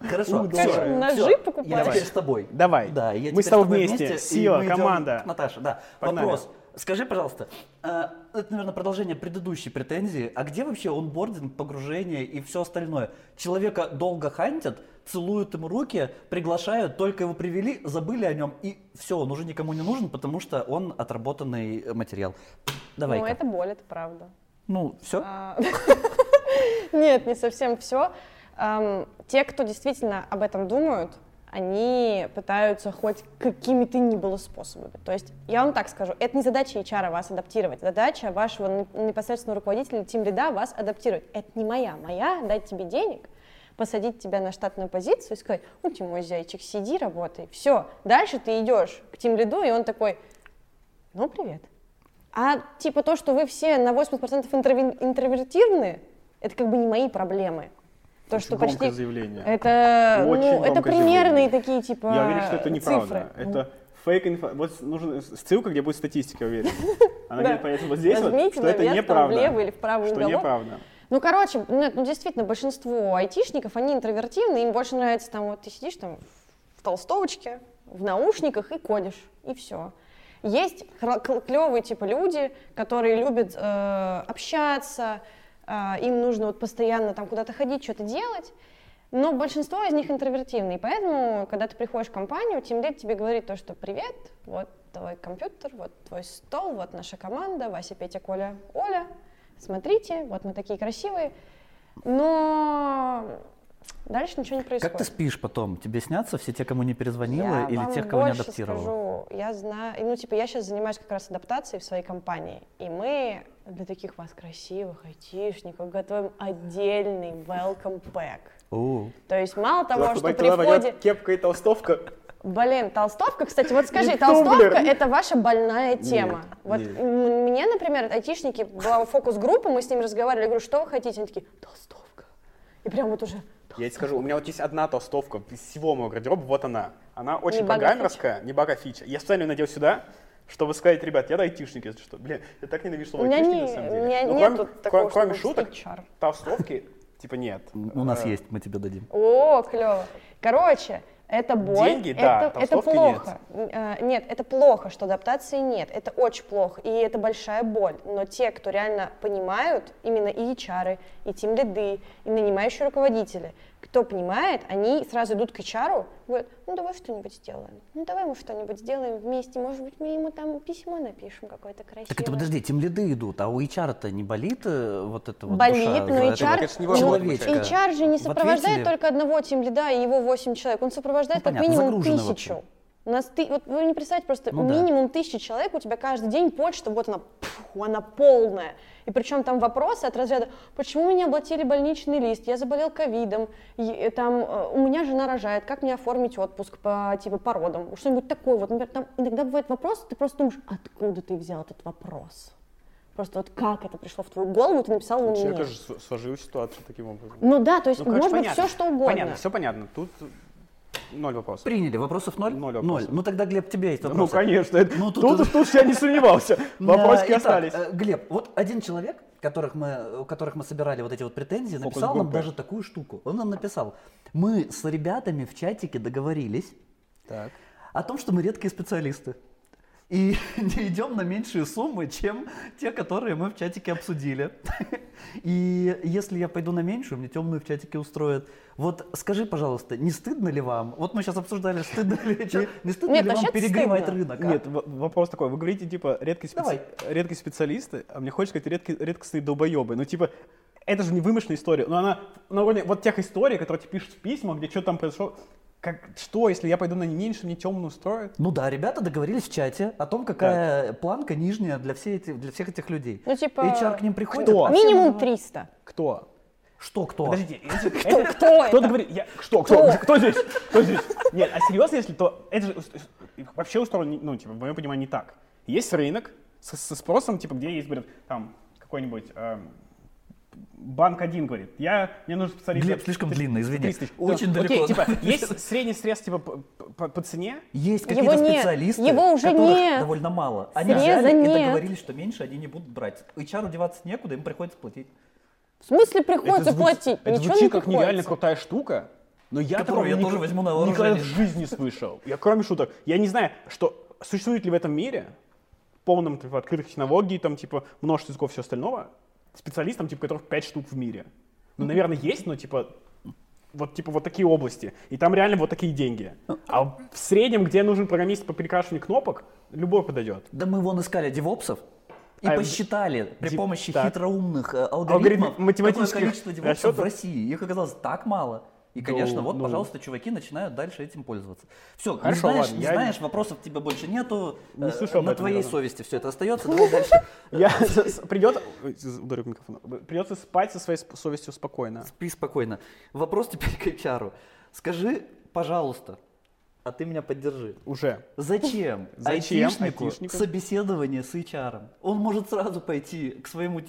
Хорошо. Ножи всё. покупаешь? Я теперь с тобой. Давай. Да, я Мы теперь с тобой вместе. Сила, команда. к Наташе, да. Вопрос. Скажи, пожалуйста, а, это, наверное, продолжение предыдущей претензии. А где вообще онбординг, погружение и все остальное? Человека долго хантят, целуют ему руки, приглашают, только его привели, забыли о нем, и все, он уже никому не нужен, потому что он отработанный материал. давай Ну, это боль, это правда. Ну, все? А, Нет, не совсем все. Те, кто действительно об этом думают, они пытаются хоть какими-то ни было способами. То есть, я вам так скажу, это не задача HR вас адаптировать, задача вашего непосредственного руководителя, тим лида вас адаптировать. Это не моя. Моя — дать тебе денег, посадить тебя на штатную позицию и сказать, ну, ты мой зайчик, сиди, работай. Все. Дальше ты идешь к тим лиду, и он такой, ну, привет. А типа то, что вы все на 80% интрови- это как бы не мои проблемы. То, Очень что почти... заявление. Это, Очень ну, это примерные заявление. такие, типа, Я уверен, что это неправда. цифры. Это фейк инфо. Вот нужна ссылка, где будет статистика, уверен. Она где-то появится вот здесь, вот, что это неправда. влево или в правый Что неправда. Ну, короче, ну, ну, действительно, большинство айтишников, они интровертивны, им больше нравится там, вот ты сидишь там в толстовочке, в наушниках и кодишь, и все. Есть клевые типа люди, которые любят э, общаться, им нужно вот постоянно там куда-то ходить, что-то делать, но большинство из них интровертивны, и поэтому, когда ты приходишь в компанию, тимлид тебе говорит то, что привет, вот твой компьютер, вот твой стол, вот наша команда, Вася, Петя, Коля, Оля, смотрите, вот мы такие красивые, но дальше ничего не происходит. Как ты спишь потом? Тебе снятся все те, кому не перезвонила, Я или вам тех, кого не адаптировала? Скажу, я знаю, ну типа я сейчас занимаюсь как раз адаптацией в своей компании, и мы для таких вас красивых айтишников готовим отдельный welcome pack. О, То есть мало того, что при входе... Кепка и толстовка. Блин, толстовка, кстати, вот скажи, толстовка это ваша больная тема. вот нет. мне, например, айтишники, была фокус-группа, мы с ними разговаривали, я говорю, что вы хотите? Они такие, толстовка. И прям вот уже, Я тебе скажу, у меня вот есть одна толстовка из всего моего гардероба, вот она. Она очень Не бага программерская, не бага фича. Я специально ее надел сюда, чтобы сказать, ребят, я айтишник, если что. Блин, я так ненавижу слово У айтишник не- на самом у деле. меня Ну, нет кроме, такого, кроме- шуток, HR. толстовки, типа нет. у нас Э, есть, мы тебе дадим. О, клево. Короче, это боль. Деньги, да, это, это толстовки плохо. Э, Нет, это плохо, что адаптации нет. Это очень плохо. И это большая боль. Но те, кто реально понимают, именно и HR, и тим лиды, и нанимающие руководители, кто понимает, они сразу идут к HR, говорят, ну давай что-нибудь сделаем. Ну давай мы что-нибудь сделаем вместе. Может быть, мы ему там письмо напишем какое-то красивое. Так это подожди, тем лиды идут, а у HR-то не болит э, вот это вот Болит, душа но это HR, конечно, ну? HR же не сопровождает только одного тимлида и его 8 человек, он сопровождает Ну, как понятно, минимум тысячу. вообще. У нас ты, вот вы не представляете, просто Ну да. минимум тысячи человек, у тебя каждый день почта, вот она, пф, она полная. И причем там вопросы от разряда, почему меня оплатили больничный лист, я заболел ковидом, э, там, э, у меня жена рожает, как мне оформить отпуск по, типа, по родам, что-нибудь такое. Вот, например, там иногда бывает вопрос, ты просто думаешь, откуда ты взял этот вопрос? Просто вот как это пришло в твою голову, ты написал его Человек мне. же сложил ситуацию таким образом. Ну да, то есть Ну, короче, может быть понятно. все что угодно. Понятно, все понятно. Тут ноль вопросов. Приняли, вопросов ноль? Ноль вопросов. Ну тогда, Глеб, тебе есть Ну, вопросы. конечно. это- Ну, тут- тут, тут, тут я не сомневался. Вопросики итак, остались. э, Глеб, вот один человек, которых мы, у которых мы собирали вот эти вот претензии, написал нам даже такую штуку. Он нам написал, мы с ребятами в чатике договорились Так. о том, что мы редкие специалисты. И не идем на меньшие суммы, чем те, которые мы в чатике обсудили. И если я пойду на меньшую, мне темную в чатике устроят. Вот скажи, пожалуйста, не стыдно ли вам? Вот мы сейчас обсуждали, стыдно ли, не стыдно Нет, ли вам перегревать стыдно. рынок? а? Нет, вопрос такой. Вы говорите, типа, редкие, специ- Давай. редкие специалисты, а мне хочется сказать редкие, редкостные долбоебы. Ну, типа, это же не вымышленная история, но она на уровне вот тех историй, которые тебе пишут в письмах, где что там произошло, как, что, если я пойду на не меньше, мне темную устроят? Ну да, ребята договорились в чате о том, какая планка нижняя для, всей эти, для всех этих людей. Ну, типа, HR к ним приходит. кто? а Минимум называют- 300. Кто? Что, кто? Подождите, если- Кто, это- кто кто это? говорит? Я, что, кто, кто здесь? Кто здесь? Нет, а серьезно, если то, это же вообще устроено, ну, типа, в моем понимании, не так. Есть рынок со, со спросом, типа, где есть, говорят, там, какой-нибудь эм, банк один говорит, я, мне нужен специалист. Глеб, слишком 30 длинно, извини. 30 тысяч. Очень Ну, далеко. Окей, типа, есть средний срез, типа, по, по- по цене, Есть Его какие-то нет, специалисты, его уже которых нет. довольно мало. Они Среза взяли и нет. договорились, что меньше они не будут брать. HR деваться некуда, им приходится платить. В смысле приходится это звучит, платить? это Ничего звучит не как нереально приходится. крутая штука, но я Которую я ник- тоже возьму на никогда в вооружение. жизни не слышал. Я кроме шуток, я не знаю, что существует ли в этом мире, полном типа, открытых технологий, там, типа, множество языков и все остального, специалистам, типа, которых 5 штук в мире. Ну, наверное, есть, но, типа, вот, типа, вот такие области. И там реально вот такие деньги. А в среднем, где нужен программист по перекрашиванию кнопок, любой подойдет. Да мы вон искали девопсов и А, посчитали при помощи так. хитроумных э, Алгоритмов какое математических количество девопсов в расчетов? России. Их оказалось так мало. И, конечно, Ну, вот, ну. пожалуйста, чуваки начинают дальше этим пользоваться. Все, не Хорошо, знаешь, ладно, не я- знаешь, вопросов тебе больше нету. Не э, слышал об На этом твоей разу. совести все это остается. Давай дальше. Я придет, ударю микрофон, придется спать со своей совестью спокойно. Спи спокойно. Вопрос теперь к HR. Скажи, пожалуйста, а ты меня поддержи. Уже. Зачем, Зачем айтишнику айтишнику? собеседование с HR? Он может сразу пойти к своему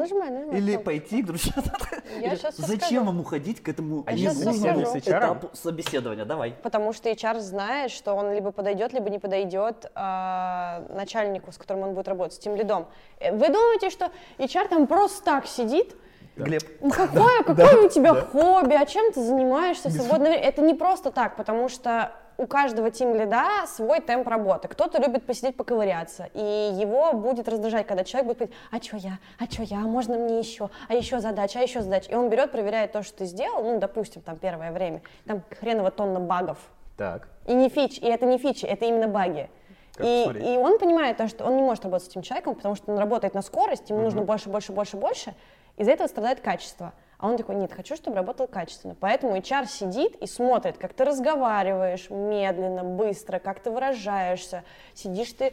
Нажимай, нажимай, или стоп. пойти к друзьям. Зачем ему ходить к этому А этапу собеседования? Давай. Потому что HR знает, что он либо подойдет, либо не подойдет а, начальнику, с которым он будет работать, с тем лидом. Вы думаете, что HR там просто так сидит? Глеб, Ну какое, какое у тебя хобби, а чем ты занимаешься в свободное время? Это не просто так, потому что у каждого тим лида свой темп работы. Кто-то любит посидеть, поковыряться, и его будет раздражать, когда человек будет говорить, а что я, а что я, а можно мне еще, а еще задача, а еще задача. И он берет, проверяет то, что ты сделал, ну, допустим, там первое время, там хреново тонна багов, Так. и не фич, и это не фичи, это именно баги. Как И, и он понимает то, что он не может работать с этим человеком, потому что он работает на скорость, ему нужно больше, больше, больше, больше. Из-за этого страдает качество. А он такой, нет, хочу, чтобы работал качественно. Поэтому HR сидит и смотрит, как ты разговариваешь медленно, быстро, как ты выражаешься. Сидишь ты,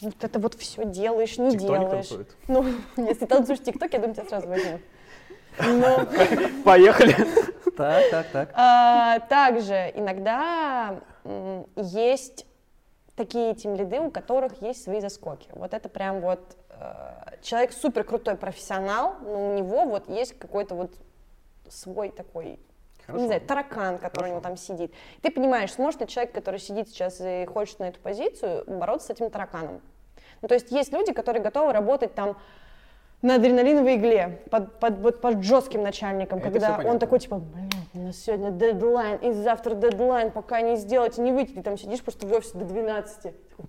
вот это вот все делаешь, не Тиктоник делаешь. танцует. Ну, если танцуешь ТикТок, я думаю, тебя сразу возьмут. Но, Поехали. так, так, так. а, также иногда есть такие тимлиды, у которых есть свои заскоки. Вот это прям вот человек супер крутой профессионал, но у него вот есть какой-то вот свой такой Хорошо. не знаю, таракан, который у него там сидит. Ты понимаешь, сможет ли человек, который сидит сейчас и хочет на эту позицию, бороться с этим тараканом? Ну, то есть есть люди, которые готовы работать там на адреналиновой игле, под, под, вот под жестким начальником, Это когда он такой, типа, блин, у нас сегодня дедлайн, и завтра дедлайн, пока не сделать, не выйти, ты там сидишь просто в офисе до 12. Такой,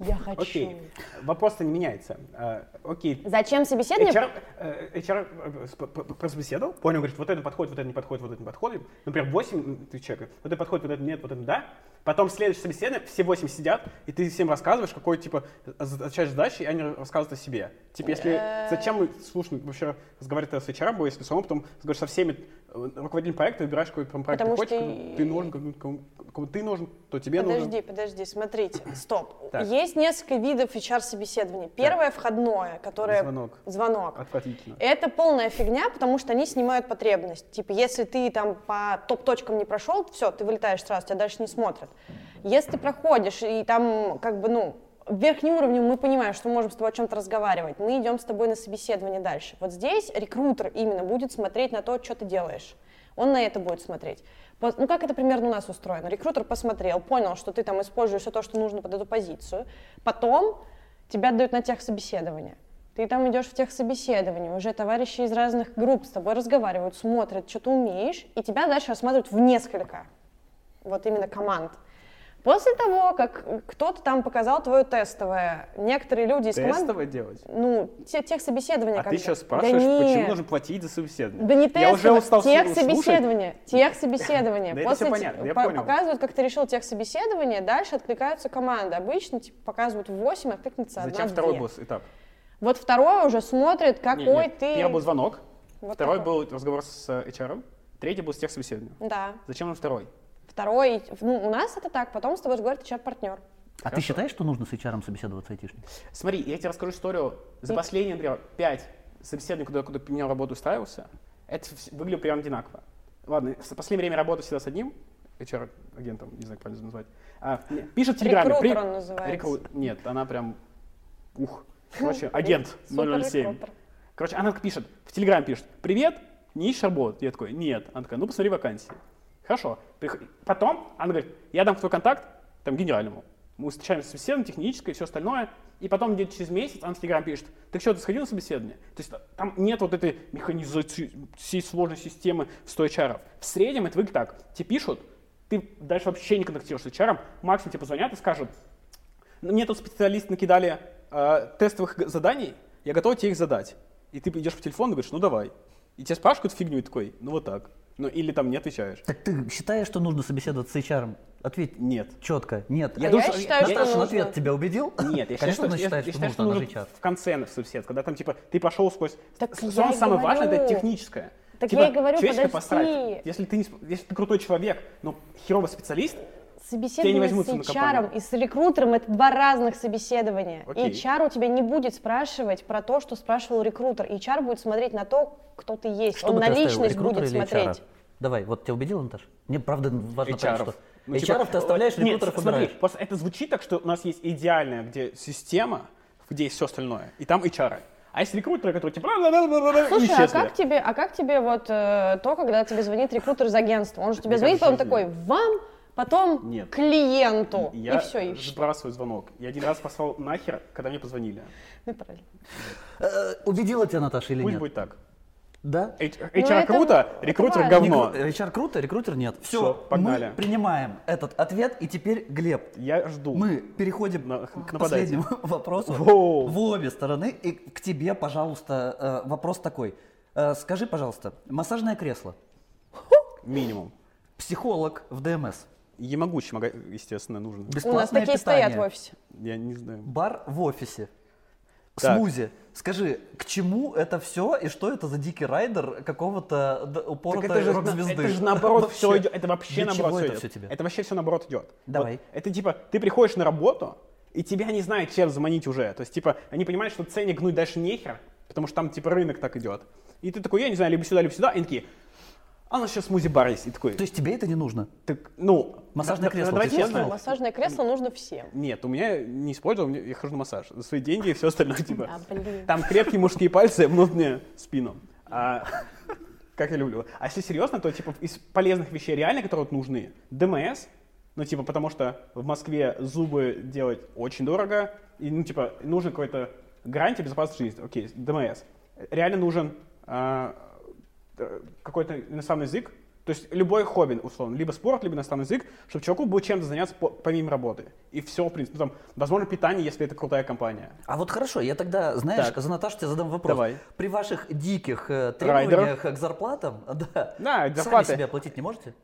я хочу. Окей. Вопрос-то не меняется. А, Окей. Зачем собеседование? HR, э, HR э, сп- п- просбеседовал, понял, говорит, вот это подходит, вот это не подходит, вот это не подходит. Например, 8 ты человек, вот это подходит, вот это нет, вот это да. Потом следующее собеседование, все 8 сидят, и ты всем рассказываешь, какой, типа, отвечаешь задачи, и они рассказывают о себе. Типа, если, зачем мы, слушай, вообще разговаривать с HR, если самому потом разговариваешь со всеми э, руководителями проекта, выбираешь, какой прям проект Потому ты хочешь, что ты нужен, кому, кому- кому ты нужен, то тебе нужен. Подожди, подожди, смотрите, стоп. Так. Есть несколько видов HR-собеседований. Первое входное, которое... Звонок. Звонок. Отвратительно. Это полная фигня, потому что они снимают потребность. Типа, если ты там по топ-точкам не прошел, все, ты вылетаешь сразу, тебя дальше не смотрят. Если ты проходишь, и там, как бы, ну, верхним уровнем мы понимаем, что мы можем с тобой о чем-то разговаривать, мы идем с тобой на собеседование дальше. Вот здесь рекрутер именно будет смотреть на то, что ты делаешь. Он на это будет смотреть. Ну, как это примерно у нас устроено? Рекрутер посмотрел, понял, что ты там используешь все то, что нужно под эту позицию. Потом тебя отдают на техсобеседование. Ты там идешь в техсобеседование, уже товарищи из разных групп с тобой разговаривают, смотрят, что ты умеешь, и тебя дальше рассматривают в несколько, вот именно команд. После того, как кто-то там показал твое тестовое, некоторые люди из команды, Тестовое делать? ну, те, техсобеседования. А ты сейчас Да спрашиваешь, почему нет. нужно платить за собеседование? Да не Я тестовое, уже устал слушать. техсобеседование, техсобеседование. Да это После всё те- понятно, я по- понял. Показывают, как ты решил техсобеседование, дальше откликаются команды. Обычно типа, показывают в 8, откликнется Зачем одна, второй две. был этап? Вот второй уже смотрит, какой Не, не, ты... Первый был звонок, Вот второй такой. был разговор с э, HR, третий был с техсобеседованием. Да. Зачем нам второй? Второй, ну, у нас это так, потом с тобой разговаривает HR-партнер. А ты считаешь, что нужно с HR собеседоваться айтишник? Смотри, я тебе расскажу историю. За последние, например, пять собеседований, куда, куда меня работу устраивался, это выглядело прям одинаково. Ладно, в последнее время работаю всегда с одним HR-агентом, не знаю, как правильно назвать. А, пишет в Телеграме. Рекрутер он называется. Нет, она прям... Ух. Короче, агент 007. Супер-рекрутер. Короче, она пишет, в Телеграме пишет, привет, не ищешь работу? Я такой, нет. Она такая, ну посмотри вакансии. Хорошо. Потом она говорит, я дам твой контакт там генеральному. Мы встречаемся с собеседованием, техническое и все остальное. И потом где-то через месяц она в Телеграм пишет, ты что, ты сходил на собеседование? То есть там нет вот этой механизации всей сложной системы 100 HR. В среднем это выглядит так. Тебе пишут, ты дальше вообще не контактируешь с HR, максимум тебе позвонят и скажут, «Ну, мне тут специалисты накидали э, тестовых заданий, я готов тебе их задать. И ты идешь по телефону и говоришь, ну давай. И тебя спрашивают фигню и такой, ну вот так. Ну или там не отвечаешь. Так ты считаешь, что нужно собеседоваться с HR? Ответь Нет. четко. Нет. Я А думаю, я что- считаю, что Наташин нужно. ответ тебя убедил? Нет, я считаю, Конечно, что, я- считает, я что считаю, что нужно, в конце собесед, когда там типа ты пошел сквозь. Так я самое самое важное это говорю. техническое. Так Типа, я и говорю, подожди. посрать. Если ты, не если ты крутой человек, но херовый специалист, Собеседование с. HR и с рекрутером это два разных собеседования. Окей. HR у тебя не будет спрашивать про то, что спрашивал рекрутер. HR будет смотреть на то, кто ты есть. Что Он на личность будет или смотреть. HR? Давай, вот тебя убедила, Наташа? Мне правда важно понять, HR. что... Ну, HR типа, ты оставляешь, Нет, рекрутеров смотри, убираешь. просто это звучит так, что у нас есть идеальная где система, где есть все остальное, и там HR. А есть рекрутеры, которые типа и Слушай, а как тебе, а как тебе вот э, то, когда тебе звонит рекрутер из агентства? Он же тебе звонит, потом такой, вам, потом Нет. клиенту. Я и все, и сбрасываю звонок. Я один раз послал нахер, когда мне позвонили. Ну, правильно. Э, Убедила тебя Наташа или Пусть нет? будет так. Да? H- Ну, HR это- круто, это рекрутер важно. говно. Рекру- HR круто, рекрутер нет. Все, Всё, погнали. мы принимаем этот ответ, и теперь, Глеб, Я жду. мы переходим На- к последнему вопросу Воу. в обе стороны. И к тебе, пожалуйста, э, вопрос такой. Э, Скажи, пожалуйста, массажное кресло, Минимум. психолог в ДМС, Ямагучи, мага- естественно, нужно. У нас такие питание, стоят в офисе. Я не знаю. бар в офисе, Так. смузи. Скажи, к чему это все и что это за дикий райдер какого-то упоротой это же, рок-звезды? это же наоборот Вообще. все идет. Это вообще Для наоборот это идет. все тебе? Это вообще все наоборот идет. Давай. Вот. Это типа, ты приходишь на работу, и тебя не знают, чем заманить уже. То есть, типа, они понимают, что ценник гнуть дальше нехер, потому что там, типа, рынок так идет. И ты такой, я не знаю, либо сюда, либо сюда. И они такие, а у нас сейчас смузи-бар есть. И такой, То есть тебе это не нужно? так, ну... Массажное да- кресло давайте честно. Массажное кресло нужно всем. Нет, у меня не использовал, я хожу на массаж. За свои деньги и все остальное, типа. А, блин. Там крепкие мужские пальцы мнут мне спину. А, как я люблю. А если серьезно, то типа из полезных вещей реально, которые вот нужны, ДМС, ну типа потому что в Москве зубы делать очень дорого, и ну типа нужен какой-то гарантия безопасности жизни. Окей, ДМС. Реально нужен а, какой-то иностранный язык, то есть любой хобби, условно, либо спорт, либо иностранный язык, чтобы чуваку было чем-то заняться по- помимо работы. И все, в принципе, ну, там, возможно, питание, если это крутая компания. А вот хорошо, я тогда, знаешь, Так. за Наташу тебе задам вопрос. Давай. При ваших диких э, требованиях к зарплатам, да, Да, сами зарплаты. себе оплатить не можете?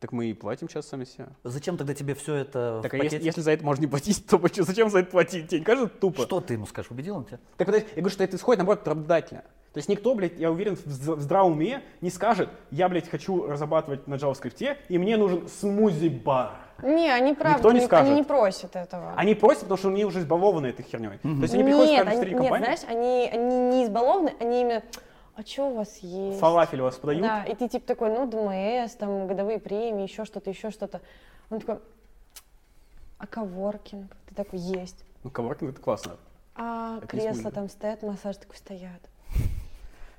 Так мы и платим сейчас сами себе. Зачем тогда тебе все это Так а если, если за это можно не платить, то почему- зачем за это платить? Тебе не кажется тупо? Что ты ему скажешь? Убедил он тебя? Так подожди, я говорю, что это исходит, наоборот, от работодателя. То есть никто, блядь, я уверен, в зд- в здравом уме не скажет, я, блядь, хочу разрабатывать на JavaScript, и мне нужен смузи-бар. Не, они правда, Никто не они- скажет. они не просят этого. Они просят, потому что они уже избалованы этой херней. То есть они приходят в нет, каждую они, среднюю нет, знаешь, они, они не избалованы, они именно, а что у вас есть? фалафель у вас подают, Да, и ты типа такой, ну, ДМС, там, годовые премии, еще что-то, еще что-то. Он такой, а коворкинг? Ты такой, есть. ну, коворкинг это классно. А Это смысле. там стоят, массаж такой стоят.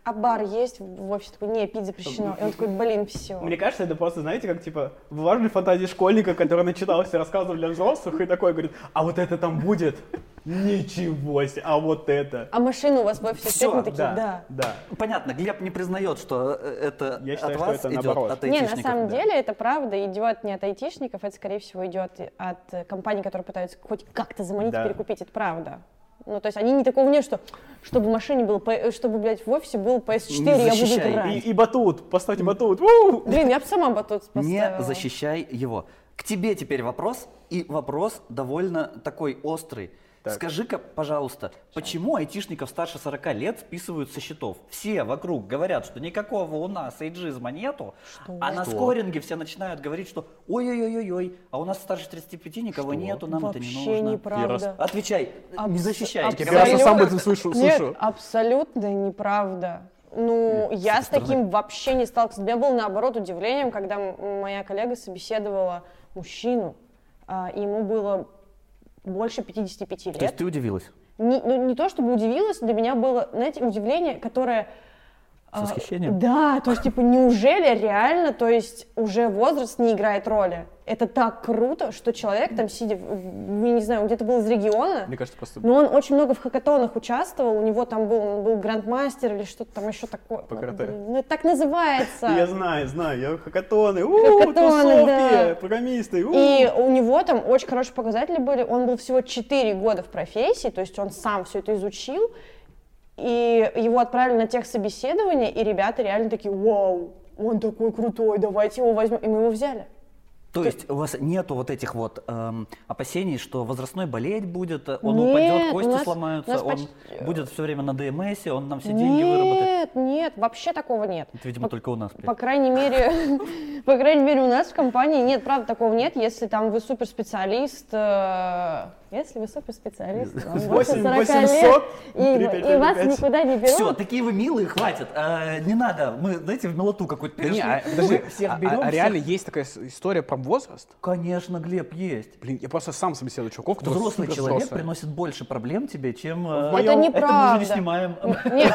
А бар есть в офисе? Такой, не, пить запрещено. И он такой, блин, все. Мне кажется, это просто, знаете, как, типа, влажной фантазии школьника, который начитался рассказов для взрослых, и такой говорит, а вот это там будет? Ничего себе, а вот это. А машину у вас в офисе? Мы такие, да, да. да. Понятно, Глеб не признает, что э, это Я считаю, от что вас это идет, наоборот. от Не, на самом да. деле это правда идет не от айтишников, это скорее всего идет от компаний, которые пытаются хоть как-то заманить, Да. перекупить, это правда. Ну, то есть они не такого нет, что чтобы в машине был, чтобы, блядь, в офисе был PS4, Не я буду играть. И, и батут, поставьте батут. У! Блин, я бы сама батут Не поставила. защищай его. К тебе теперь вопрос, и вопрос довольно такой острый. Скажи-ка, пожалуйста, почему айтишников старше 40 лет списывают со счетов? Все вокруг говорят, что никакого у нас эйджизма нету, а на Что? скоринге все начинают говорить, что ой-ой-ой-ой, а у нас старше 35 никого Что? нету, нам это не Вообще нужно. неправда. Отвечай, не Абс- защищай. Я первый раз абсолютно- сам об этом слышу. Нет, слышу. абсолютно неправда. Ну, Нет, я с таким стороны. вообще не сталкивалась. Для меня было, наоборот, удивлением, когда моя коллега собеседовала мужчину, а, и ему было больше 55 лет. То есть ты удивилась? Не, ну, не то чтобы удивилась, для меня было, знаете, удивление, которое... С а, восхищением? Да, то есть, типа, неужели реально, то есть, уже возраст не играет роли? Это так круто, что человек там, сидя, я не знаю, он где-то был из региона, Мне кажется, просто но он очень много в хакатонах участвовал, у него там был, он был грандмастер или что-то там еще такое. По карате. Блин, Ну, это так называется. Я знаю, знаю, я хакатоны, тусовки, да. программисты. И у него там очень хорошие показатели были. Он был всего 4 года в профессии, то есть он сам все это изучил. И его отправили на тех собеседования, и ребята реально такие, вау, он такой крутой, давайте его возьмем. И мы его взяли. То есть у вас нету вот этих вот эм, опасений, что возрастной болеть будет, он Нет, упадет, кости нас- сломаются, нас он почти- будет все время на ДМСе, он нам все деньги выработает. Нет, нет, вообще такого нет. Это, видимо, только у нас. По крайней мере, по крайней мере, у нас в компании нет, правда, такого нет. Если там вы суперспециалист, э, если вы суперспециалист, вам больше 8 40 800, лет, и, 3, 5, и вас 5. никуда не берут. Все, такие вы милые, хватит. Э, не надо, мы, знаете, в милоту какую-то Да не, перешли. а, подожди, Мы всех а- берем. а, всех- реально есть такая история про возраст? Конечно, Глеб, есть. Блин, я просто сам собеседую чуваков, которые Взрослый человек взрослые. приносит больше проблем тебе, чем... э, В моем- Это Это мы неправда. уже не снимаем. Нет, нет,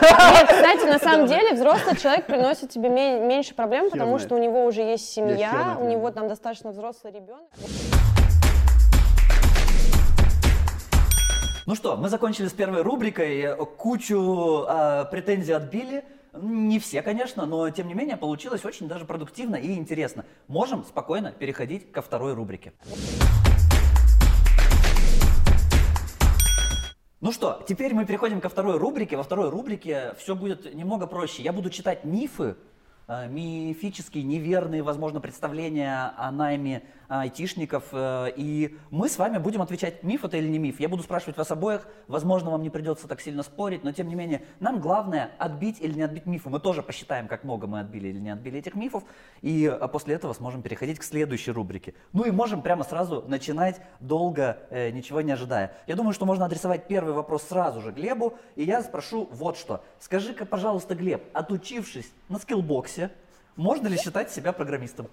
кстати, на самом деле взрослый человек приносит тебе ме- меньше проблем, потому что у него уже есть семья, у него там достаточно взрослый ребенок. Ну что, мы закончили с первой рубрикой. Кучу э, претензий отбили. Не все, конечно, но тем не менее получилось очень даже продуктивно и интересно. Можем спокойно переходить ко второй рубрике. Ну что, теперь мы переходим ко второй рубрике. Во второй рубрике все будет немного проще. Я буду читать мифы, э, мифические, неверные, возможно, представления о найме айтишников. э, И мы с вами будем отвечать, миф это или не миф. Я буду спрашивать вас обоих. Возможно, вам не придется так сильно спорить, но тем не менее, нам главное отбить или не отбить мифы. Мы тоже посчитаем, как много мы отбили или не отбили этих мифов. И э, после этого сможем переходить к следующей рубрике. Ну и можем прямо сразу начинать, долго, э, ничего не ожидая. Я думаю, что можно адресовать первый вопрос сразу же Глебу. И я спрошу вот что. Скажи-ка, пожалуйста, Глеб, отучившись на скиллбоксе, можно ли считать себя программистом?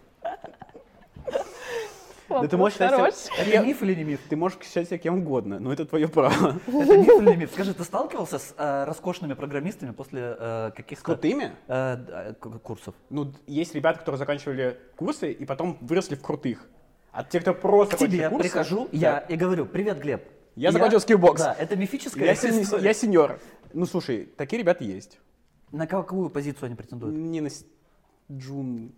Да ты можешь считать Это миф или не миф? Ты можешь считать себя кем угодно, но это твое право. Это миф или не миф? Скажи, ты сталкивался с э, роскошными программистами после э, С каких-то крутыми? э, курсов? Ну, есть ребята, которые заканчивали курсы и потом выросли в крутых. А те, кто просто К тебе курсы- прихожу Да. я и говорю, привет, Глеб. Я закончил Skillbox. Да, это мифическая Я, сени- я сеньор. Ну, слушай, такие ребята есть. На какую позицию они претендуют? Не на с- джун,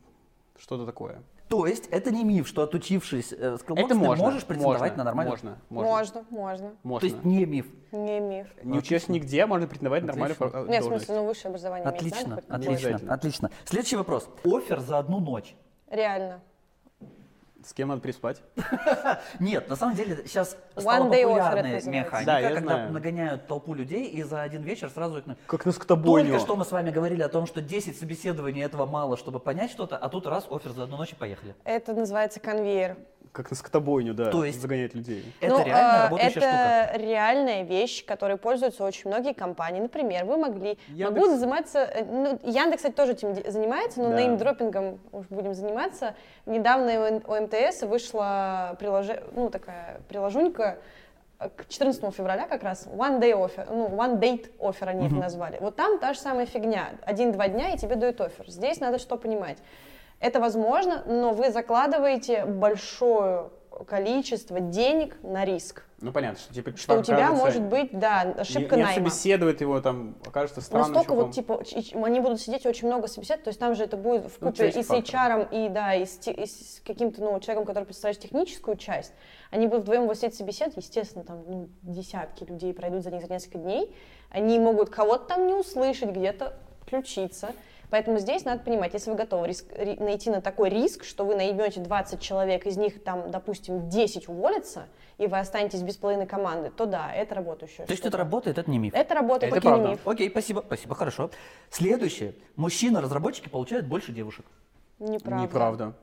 что-то такое. То есть это не миф, что отучившись э, в Skillbox, Это ты можно. можешь претендовать можно, на нормальную... Можно, можно. Можно, можно. можно. То есть не миф. Не миф. Не учась нигде, можно претендовать на нормальную Отлично. э, Нет, в должность. смысле, ну высшее образование иметь Отлично, какое-то? отлично, отлично. Следующий вопрос. Офер за одну ночь. Реально. С кем надо переспать? Нет, на самом деле сейчас стала offer популярная механика, Да, когда знаю. нагоняют толпу людей и за один вечер сразу их... Как на скотобойню. Только что мы с вами говорили о том, что 10 собеседований этого мало, чтобы понять что-то, а тут раз, офер за одну ночь и поехали. Это называется конвейер. Как на скотобойню, да. То есть- Загонять людей. Это Ну, реально э, работающая это штука. реальная вещь, которой пользуются очень многие компании. Например, вы могли, Яндекс. могу заниматься, э, ну, Яндекс, кстати, тоже этим занимается, но Да. неймдропингом уж будем заниматься. Недавно у МТС вышла приложе, ну, такая приложунька, э, к 14 февраля как раз One Day Offer, ну, One Date Offer они это назвали. Вот там та же самая фигня. Один-два дня и тебе дают офер. Здесь надо что понимать. Это возможно, но вы закладываете большое количество денег на риск. Ну, понятно, что типа Что у тебя может быть, да, не, ошибка не найма. собеседует его, там, окажется странным столько чуваком. вот, типа, они будут сидеть очень много собесед, то есть там же это будет в Ну, купе часть и с. HR, и, да, и с, и с каким-то, ну, человеком, который представляет техническую часть. Они будут вдвоем вести собесед, естественно, там, ну, десятки людей пройдут за них за несколько дней. Они могут кого-то там не услышать, где-то включиться. Поэтому здесь надо понимать, если вы готовы риск- ри- найти на такой риск, что вы наймете 20 человек, из них там, допустим, 10 уволятся, и вы останетесь без половины команды, то да, это работающая То есть это работает, это не миф. Это работает, Это окей, не правда. миф. Окей, спасибо, спасибо, хорошо. Следующее. Мужчины-разработчики получают больше девушек. Неправда. Неправда.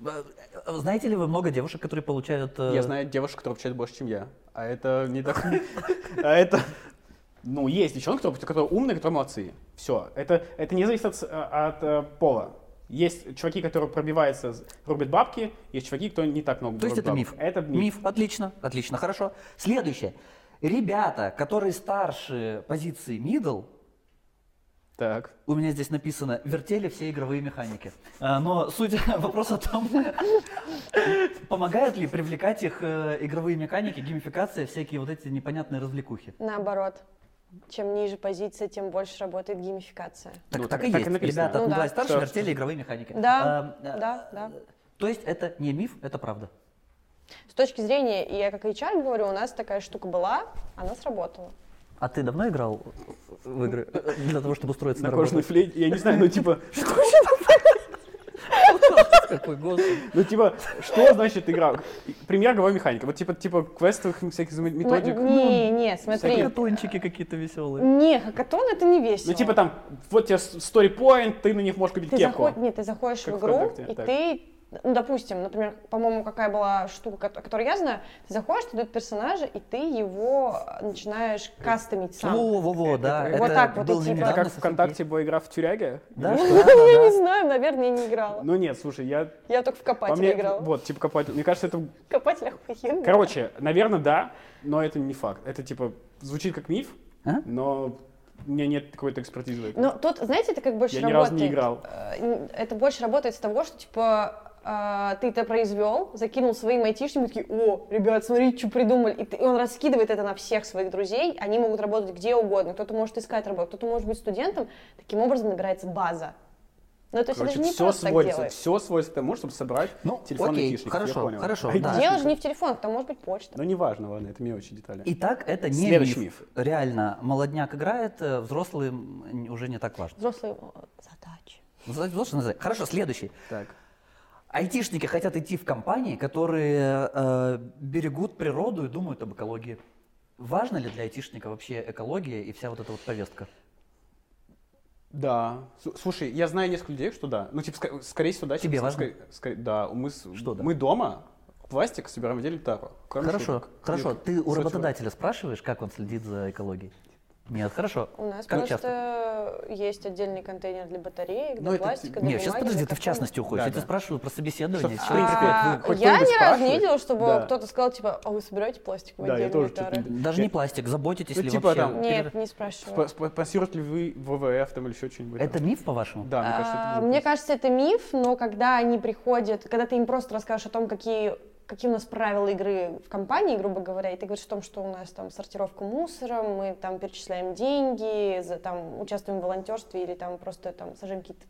Э, э, Знаете ли вы много девушек, которые получают... э, Я знаю девушек, которые получают больше, чем я. А это не так... А это... Ну, есть девчонки, которые, которые умные, которые молодцы. Все. Это, это не зависит от, с- от, э, пола. Есть чуваки, которые пробиваются, рубят бабки, есть чуваки, кто не так много То есть это бабок. миф. Это миф. Отлично, отлично, хорошо. Следующее. Ребята, которые старше позиции middle, Так. у меня здесь написано, вертели все игровые механики. А, Но суть вопроса в том, помогают ли привлекать их э, игровые механики, геймификация, всякие вот эти непонятные развлекухи. Наоборот. Чем ниже позиция, тем больше работает геймификация. Так, Ну, так так- и так есть. и написано. Ребята, Ну да. старше Что- вертели игровые механики. Да, А, а, да, да. То есть это не миф, это правда. С точки зрения, я как HR говорю, у нас такая штука была, она сработала. А ты давно играл в игры для того, чтобы устроиться на, На кожаной работу? флейте. Я не знаю, ну типа, Какой господи. ну типа, что значит игра? Пример игровой механики. Вот типа, типа квестовых всяких методик. Не, не, смотри. Хакатончики какие-то веселые. Не, хакатон это не весело. Ну типа там, вот тебе story point, ты на них можешь купить кепку. Нет, ты заходишь в игру, и ты, ну, допустим, например, по-моему, какая была штука, ко- которую я знаю, ты заходишь, ты дают персонажа, и ты его начинаешь кастомить сам. Во-во-во, да. это- Вот это так вот идти, недавно Это как ВКонтакте была игра в тюряге? Да, да, да, Я не да. знаю, наверное, я не играла. Ну нет, слушай, я... Я только в копателя мне, играла. вот, типа копатель. Мне кажется, это... Копатель охуенно. Короче, наверное, да, но это не факт. Это типа звучит как миф, А? но у меня нет какой-то экспертизы. Но тут, знаете, это как больше Я ни работает. разу не играл. э, Это больше работает с того, что типа э, ты это произвел, закинул своим айтишникам, такие, о, ребят, смотрите, что придумали. И, ты- и он раскидывает это на всех своих друзей, они могут работать где угодно. Кто-то может искать работу, кто-то может быть студентом. Таким образом набирается база. Ну, то есть Короче, это же не все просто так сводится, делаешь. все сводится к тому, чтобы собрать Ну, телефон окей, айтишников. я хорошо, понял. хорошо, да. Дело же не в телефонах, там может быть почта. Ну, неважно, ладно, это мелочи, детали. Итак, это не Следующий миф. миф. Реально, молодняк играет, э, взрослым н- уже не так важно. Взрослые э, задачи. Взрослый называет. Хорошо, следующий. Так. Айтишники хотят идти в компании, которые э, берегут природу и думают об экологии. Важно ли для айтишника вообще экология и вся вот эта вот повестка? Да. Слушай, я знаю несколько людей, что да. Ну, типа, ска- скорее всего, да. Тебе типа, важно? ска- ска- да. Мы, с- Что да? мы дома пластик собираем в тару. Кроме Хорошо, шуток. хорошо. Ты у работодателя спрашиваешь, как он следит за экологией? Нет, хорошо. У нас Как просто часто? есть отдельный контейнер для батареек, для Ну, это пластика, ти- для Нет, сейчас подожди, ты в частности уходишь. Да, я тебя да. спрашиваю про собеседование. Приходит, вы- хоть я ни разу не видела, чтобы Да. кто-то сказал, типа, а вы собираете пластик в Да, я отдельные тоже тары?» не- вы- Даже не пластик, заботитесь Ну, ли типа вообще? там- Нет, не спрашиваю. Спонсируют ли вы ВВФ там или еще что-нибудь? Это миф, по-вашему? Да, мне кажется, А, это Мне глупость. кажется, это миф, но когда они приходят, когда ты им просто расскажешь о том, какие какие у нас правила игры в компании, грубо говоря, и ты говоришь о том, что у нас там сортировка мусора, мы там перечисляем деньги, за, там, участвуем в волонтерстве или там просто там сажаем какие-то,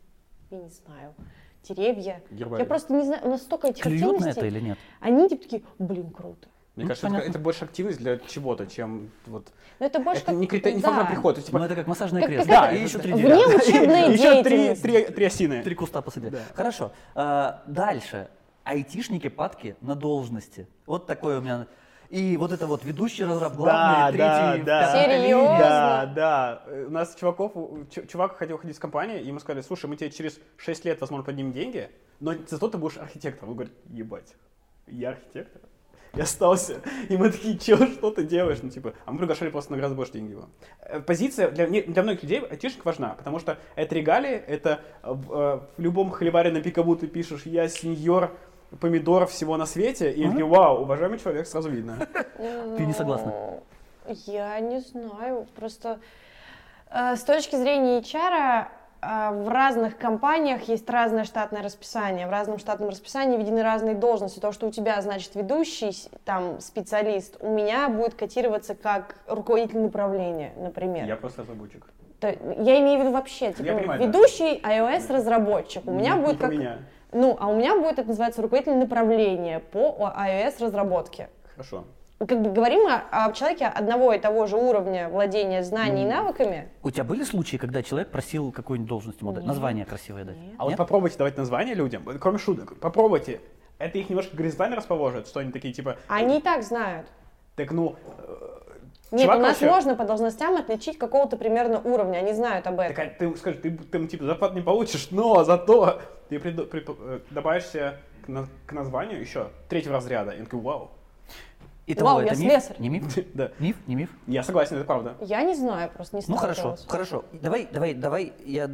я не знаю, деревья. Гербарий. Я просто не знаю, у нас столько этих Клюют на активностей. это или нет? Они типа такие, блин, круто. Мне Ну, кажется, это, понятно. это больше активность для чего-то, чем вот... Но это больше это как- не, критер- не да. на приход. то есть, типа, Ну, это как массажное Как- кресло. как это- и еще три Вне дерева. учебная еще три, деятельность. три, три осины. Три куста посади. Да. Хорошо. А, дальше. Айтишники падки на должности. Вот такое у меня. И вот это вот ведущий разраб, главный, третий, в пятом Серьезно? Да, да. У нас чуваков, чувак хотел уходить с компании, и ему сказали, слушай, мы тебе через 6 лет, возможно, поднимем деньги, но зато ты будешь архитектором. Он говорит, ебать, я архитектор? Я остался. И мы такие, че, что ты делаешь? Ну, типа, а мы приглашали просто на гораздо больше денег его. Э, Позиция для, для многих людей айтишник важна, потому что это регалии, это э, в э, в любом холиваре на пикабу ты пишешь, я сеньор помидоров всего на свете, и такие, вау, уважаемый человек, сразу видно. Ты не согласна? Ну, Я не знаю. Просто э, с точки зрения HR э, в разных компаниях есть разное штатное расписание. В разном штатном расписании введены разные должности. То, что у тебя, значит, ведущий там специалист, у меня будет котироваться как руководитель направления, например. Я просто разработчик. То- я имею в виду вообще, типа, понимаю, да. ведущий iOS-разработчик. У меня будет как... меня. Ну, а у меня будет, это называется, руководитель направления по iOS-разработке. Хорошо. как бы говорим о, о человеке одного и того же уровня владения знаний и навыками. У тебя были случаи, когда человек просил какую-нибудь должность ему дать, название красивое дать? А вот Нет? попробуйте давать название людям, кроме шуток, попробуйте. Это их немножко горизонтально расположит, что они такие типа, Они и так знают. так ну, Нет, Чувак у нас вообще- можно по должностям отличить какого-то примерно уровня, они знают об этом. так, а ты скажешь, ты, ты, типа зарплату не получишь, но зато ты приду- при- э, добавишься к, на- к названию еще третьего разряда. И он такой, вау. Итого, Вау, это я миф? слесарь. Не миф? Да. Миф? Не миф? Я согласен, это правда. Я не знаю, просто не Ну хорошо, хорошо. Давай, давай, давай, я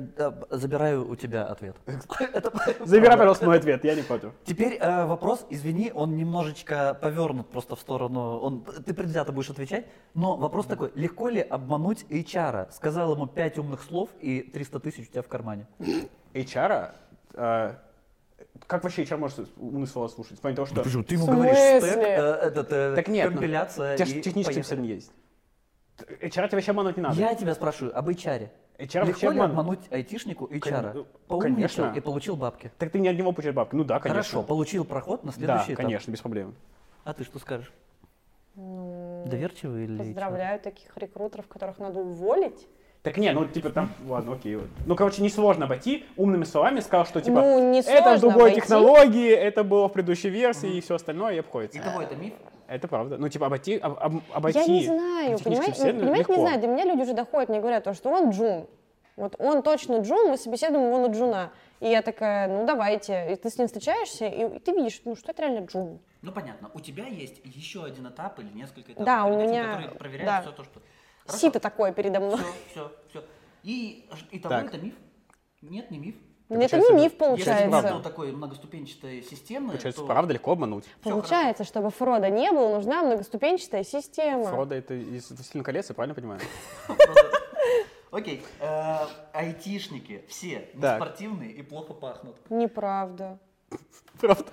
забираю у тебя ответ. Это Забирай, пожалуйста, мой ответ, я не против. Теперь э, вопрос, извини, он немножечко повернут просто в сторону, он, ты предвзято будешь отвечать, но вопрос такой, легко ли обмануть HR? Сказал ему пять умных слов и 300 тысяч у тебя в кармане. HR, как вообще HR может умные слова слушать? В плане того, что... Ты ему говоришь, стек, э, этот, Так нет, ну, компиляция у тебя же и поехали. специалист есть. HR тебя вообще обмануть не надо. Я тебя спрашиваю об HR. HR вообще Легко ли обман- обмануть айтишнику HR? Кон- Поумничал конечно. и получил бабки. Так ты не от него получаешь бабки. Ну да, конечно. Хорошо, получил проход на Да, следующий этап. конечно, без проблем. А ты что скажешь? Доверчивый или... Поздравляю таких рекрутеров, которых надо уволить. Так не, ну типа там, ладно, окей. Ну, короче, несложно обойти. Умными словами сказал, что типа Ну, не это в сложно другой обойти. технологии, это было в предыдущей версии и все остальное, и обходится. Итого это миф? Это правда. Ну, типа обойти, об- об- обойти. Я не знаю, техническую понимаете, вселенную понимаете, не легко. знаю, до меня люди уже доходят, мне говорят, то, что он джун. Вот он точно джун, мы собеседуем его на джуна. И я такая, ну давайте. И ты с ним встречаешься, и, и ты видишь, ну что это реально джун. Ну понятно, у тебя есть еще один этап или несколько этапов, Да, у перед этим, меня- которые проверяют да. все то, что... Сито такое передо мной. Все, все, все. И и того Так. это миф? Нет, не миф. Ну, Это не миф Если получается. правда такой многоступенчатой системы, Получается, то... правда легко обмануть. Всё Получается, чтобы Фрода не было, нужна многоступенчатая система. Фрода это из «Властелина колец, я правильно понимаю? Окей, э, айтишники все Так. неспортивные и плохо пахнут. Неправда. Правда.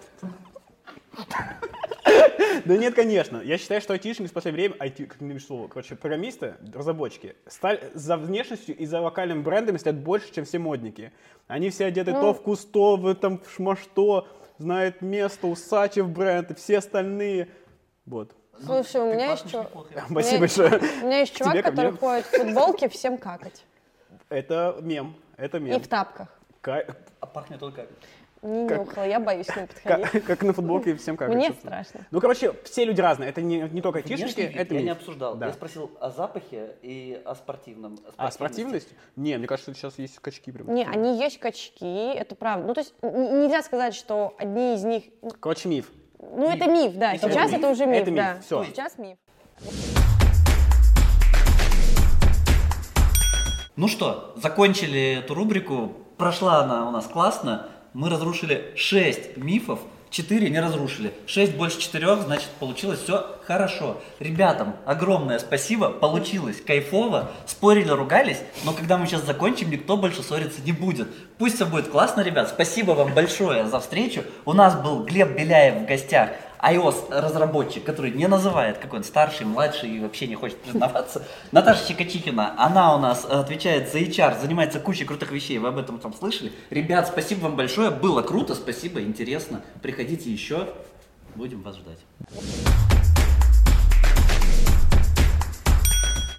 Да нет, конечно. Я считаю, что айтишники в последнее время, IT, как не слово, короче, программисты, разработчики, стали за внешностью и за локальным брендом следят больше, чем все модники. Они все одеты то в кусто, в этом в шма что, знают место, Усачев бренд и все остальные. Вот. Слушай, у меня есть. У Спасибо большое. У меня есть чувак, который ходит в футболке всем какать. Это мем. Это И мем. в тапках. Ка- А пахнет только... Не Как- нюхала, я боюсь к ним подходить. Как, как на футболке всем как. Мне собственно. страшно. Ну, короче, все люди разные. Это не, не только вид это я не миф. обсуждал. Да. Я спросил о запахе и о спортивном. А спортивности. спортивность? Не, мне кажется, сейчас есть качки прям. Не, они есть качки, это правда. Ну, то есть нельзя сказать, что одни из них... Короче, миф. Ну, это миф, да. Это Сейчас миф? это уже миф, Это миф, да. всё. Сейчас миф. Ну что, закончили эту рубрику. Прошла она у нас классно. Мы разрушили 6 мифов, 4 не разрушили. 6 больше 4, значит, получилось все хорошо. Ребятам огромное спасибо, получилось кайфово. Спорили, ругались, но когда мы сейчас закончим, никто больше ссориться не будет. Пусть все будет классно, ребят. Спасибо вам большое за встречу. У нас был Глеб Беляев в гостях iOS-разработчик, который не называет, какой он старший, младший и вообще не хочет признаваться. Наташа Чикачихина, она у нас э, отвечает за HR, занимается кучей крутых вещей, вы об этом там слышали. Ребят, спасибо вам большое, было круто, спасибо, интересно. Приходите еще, будем вас ждать.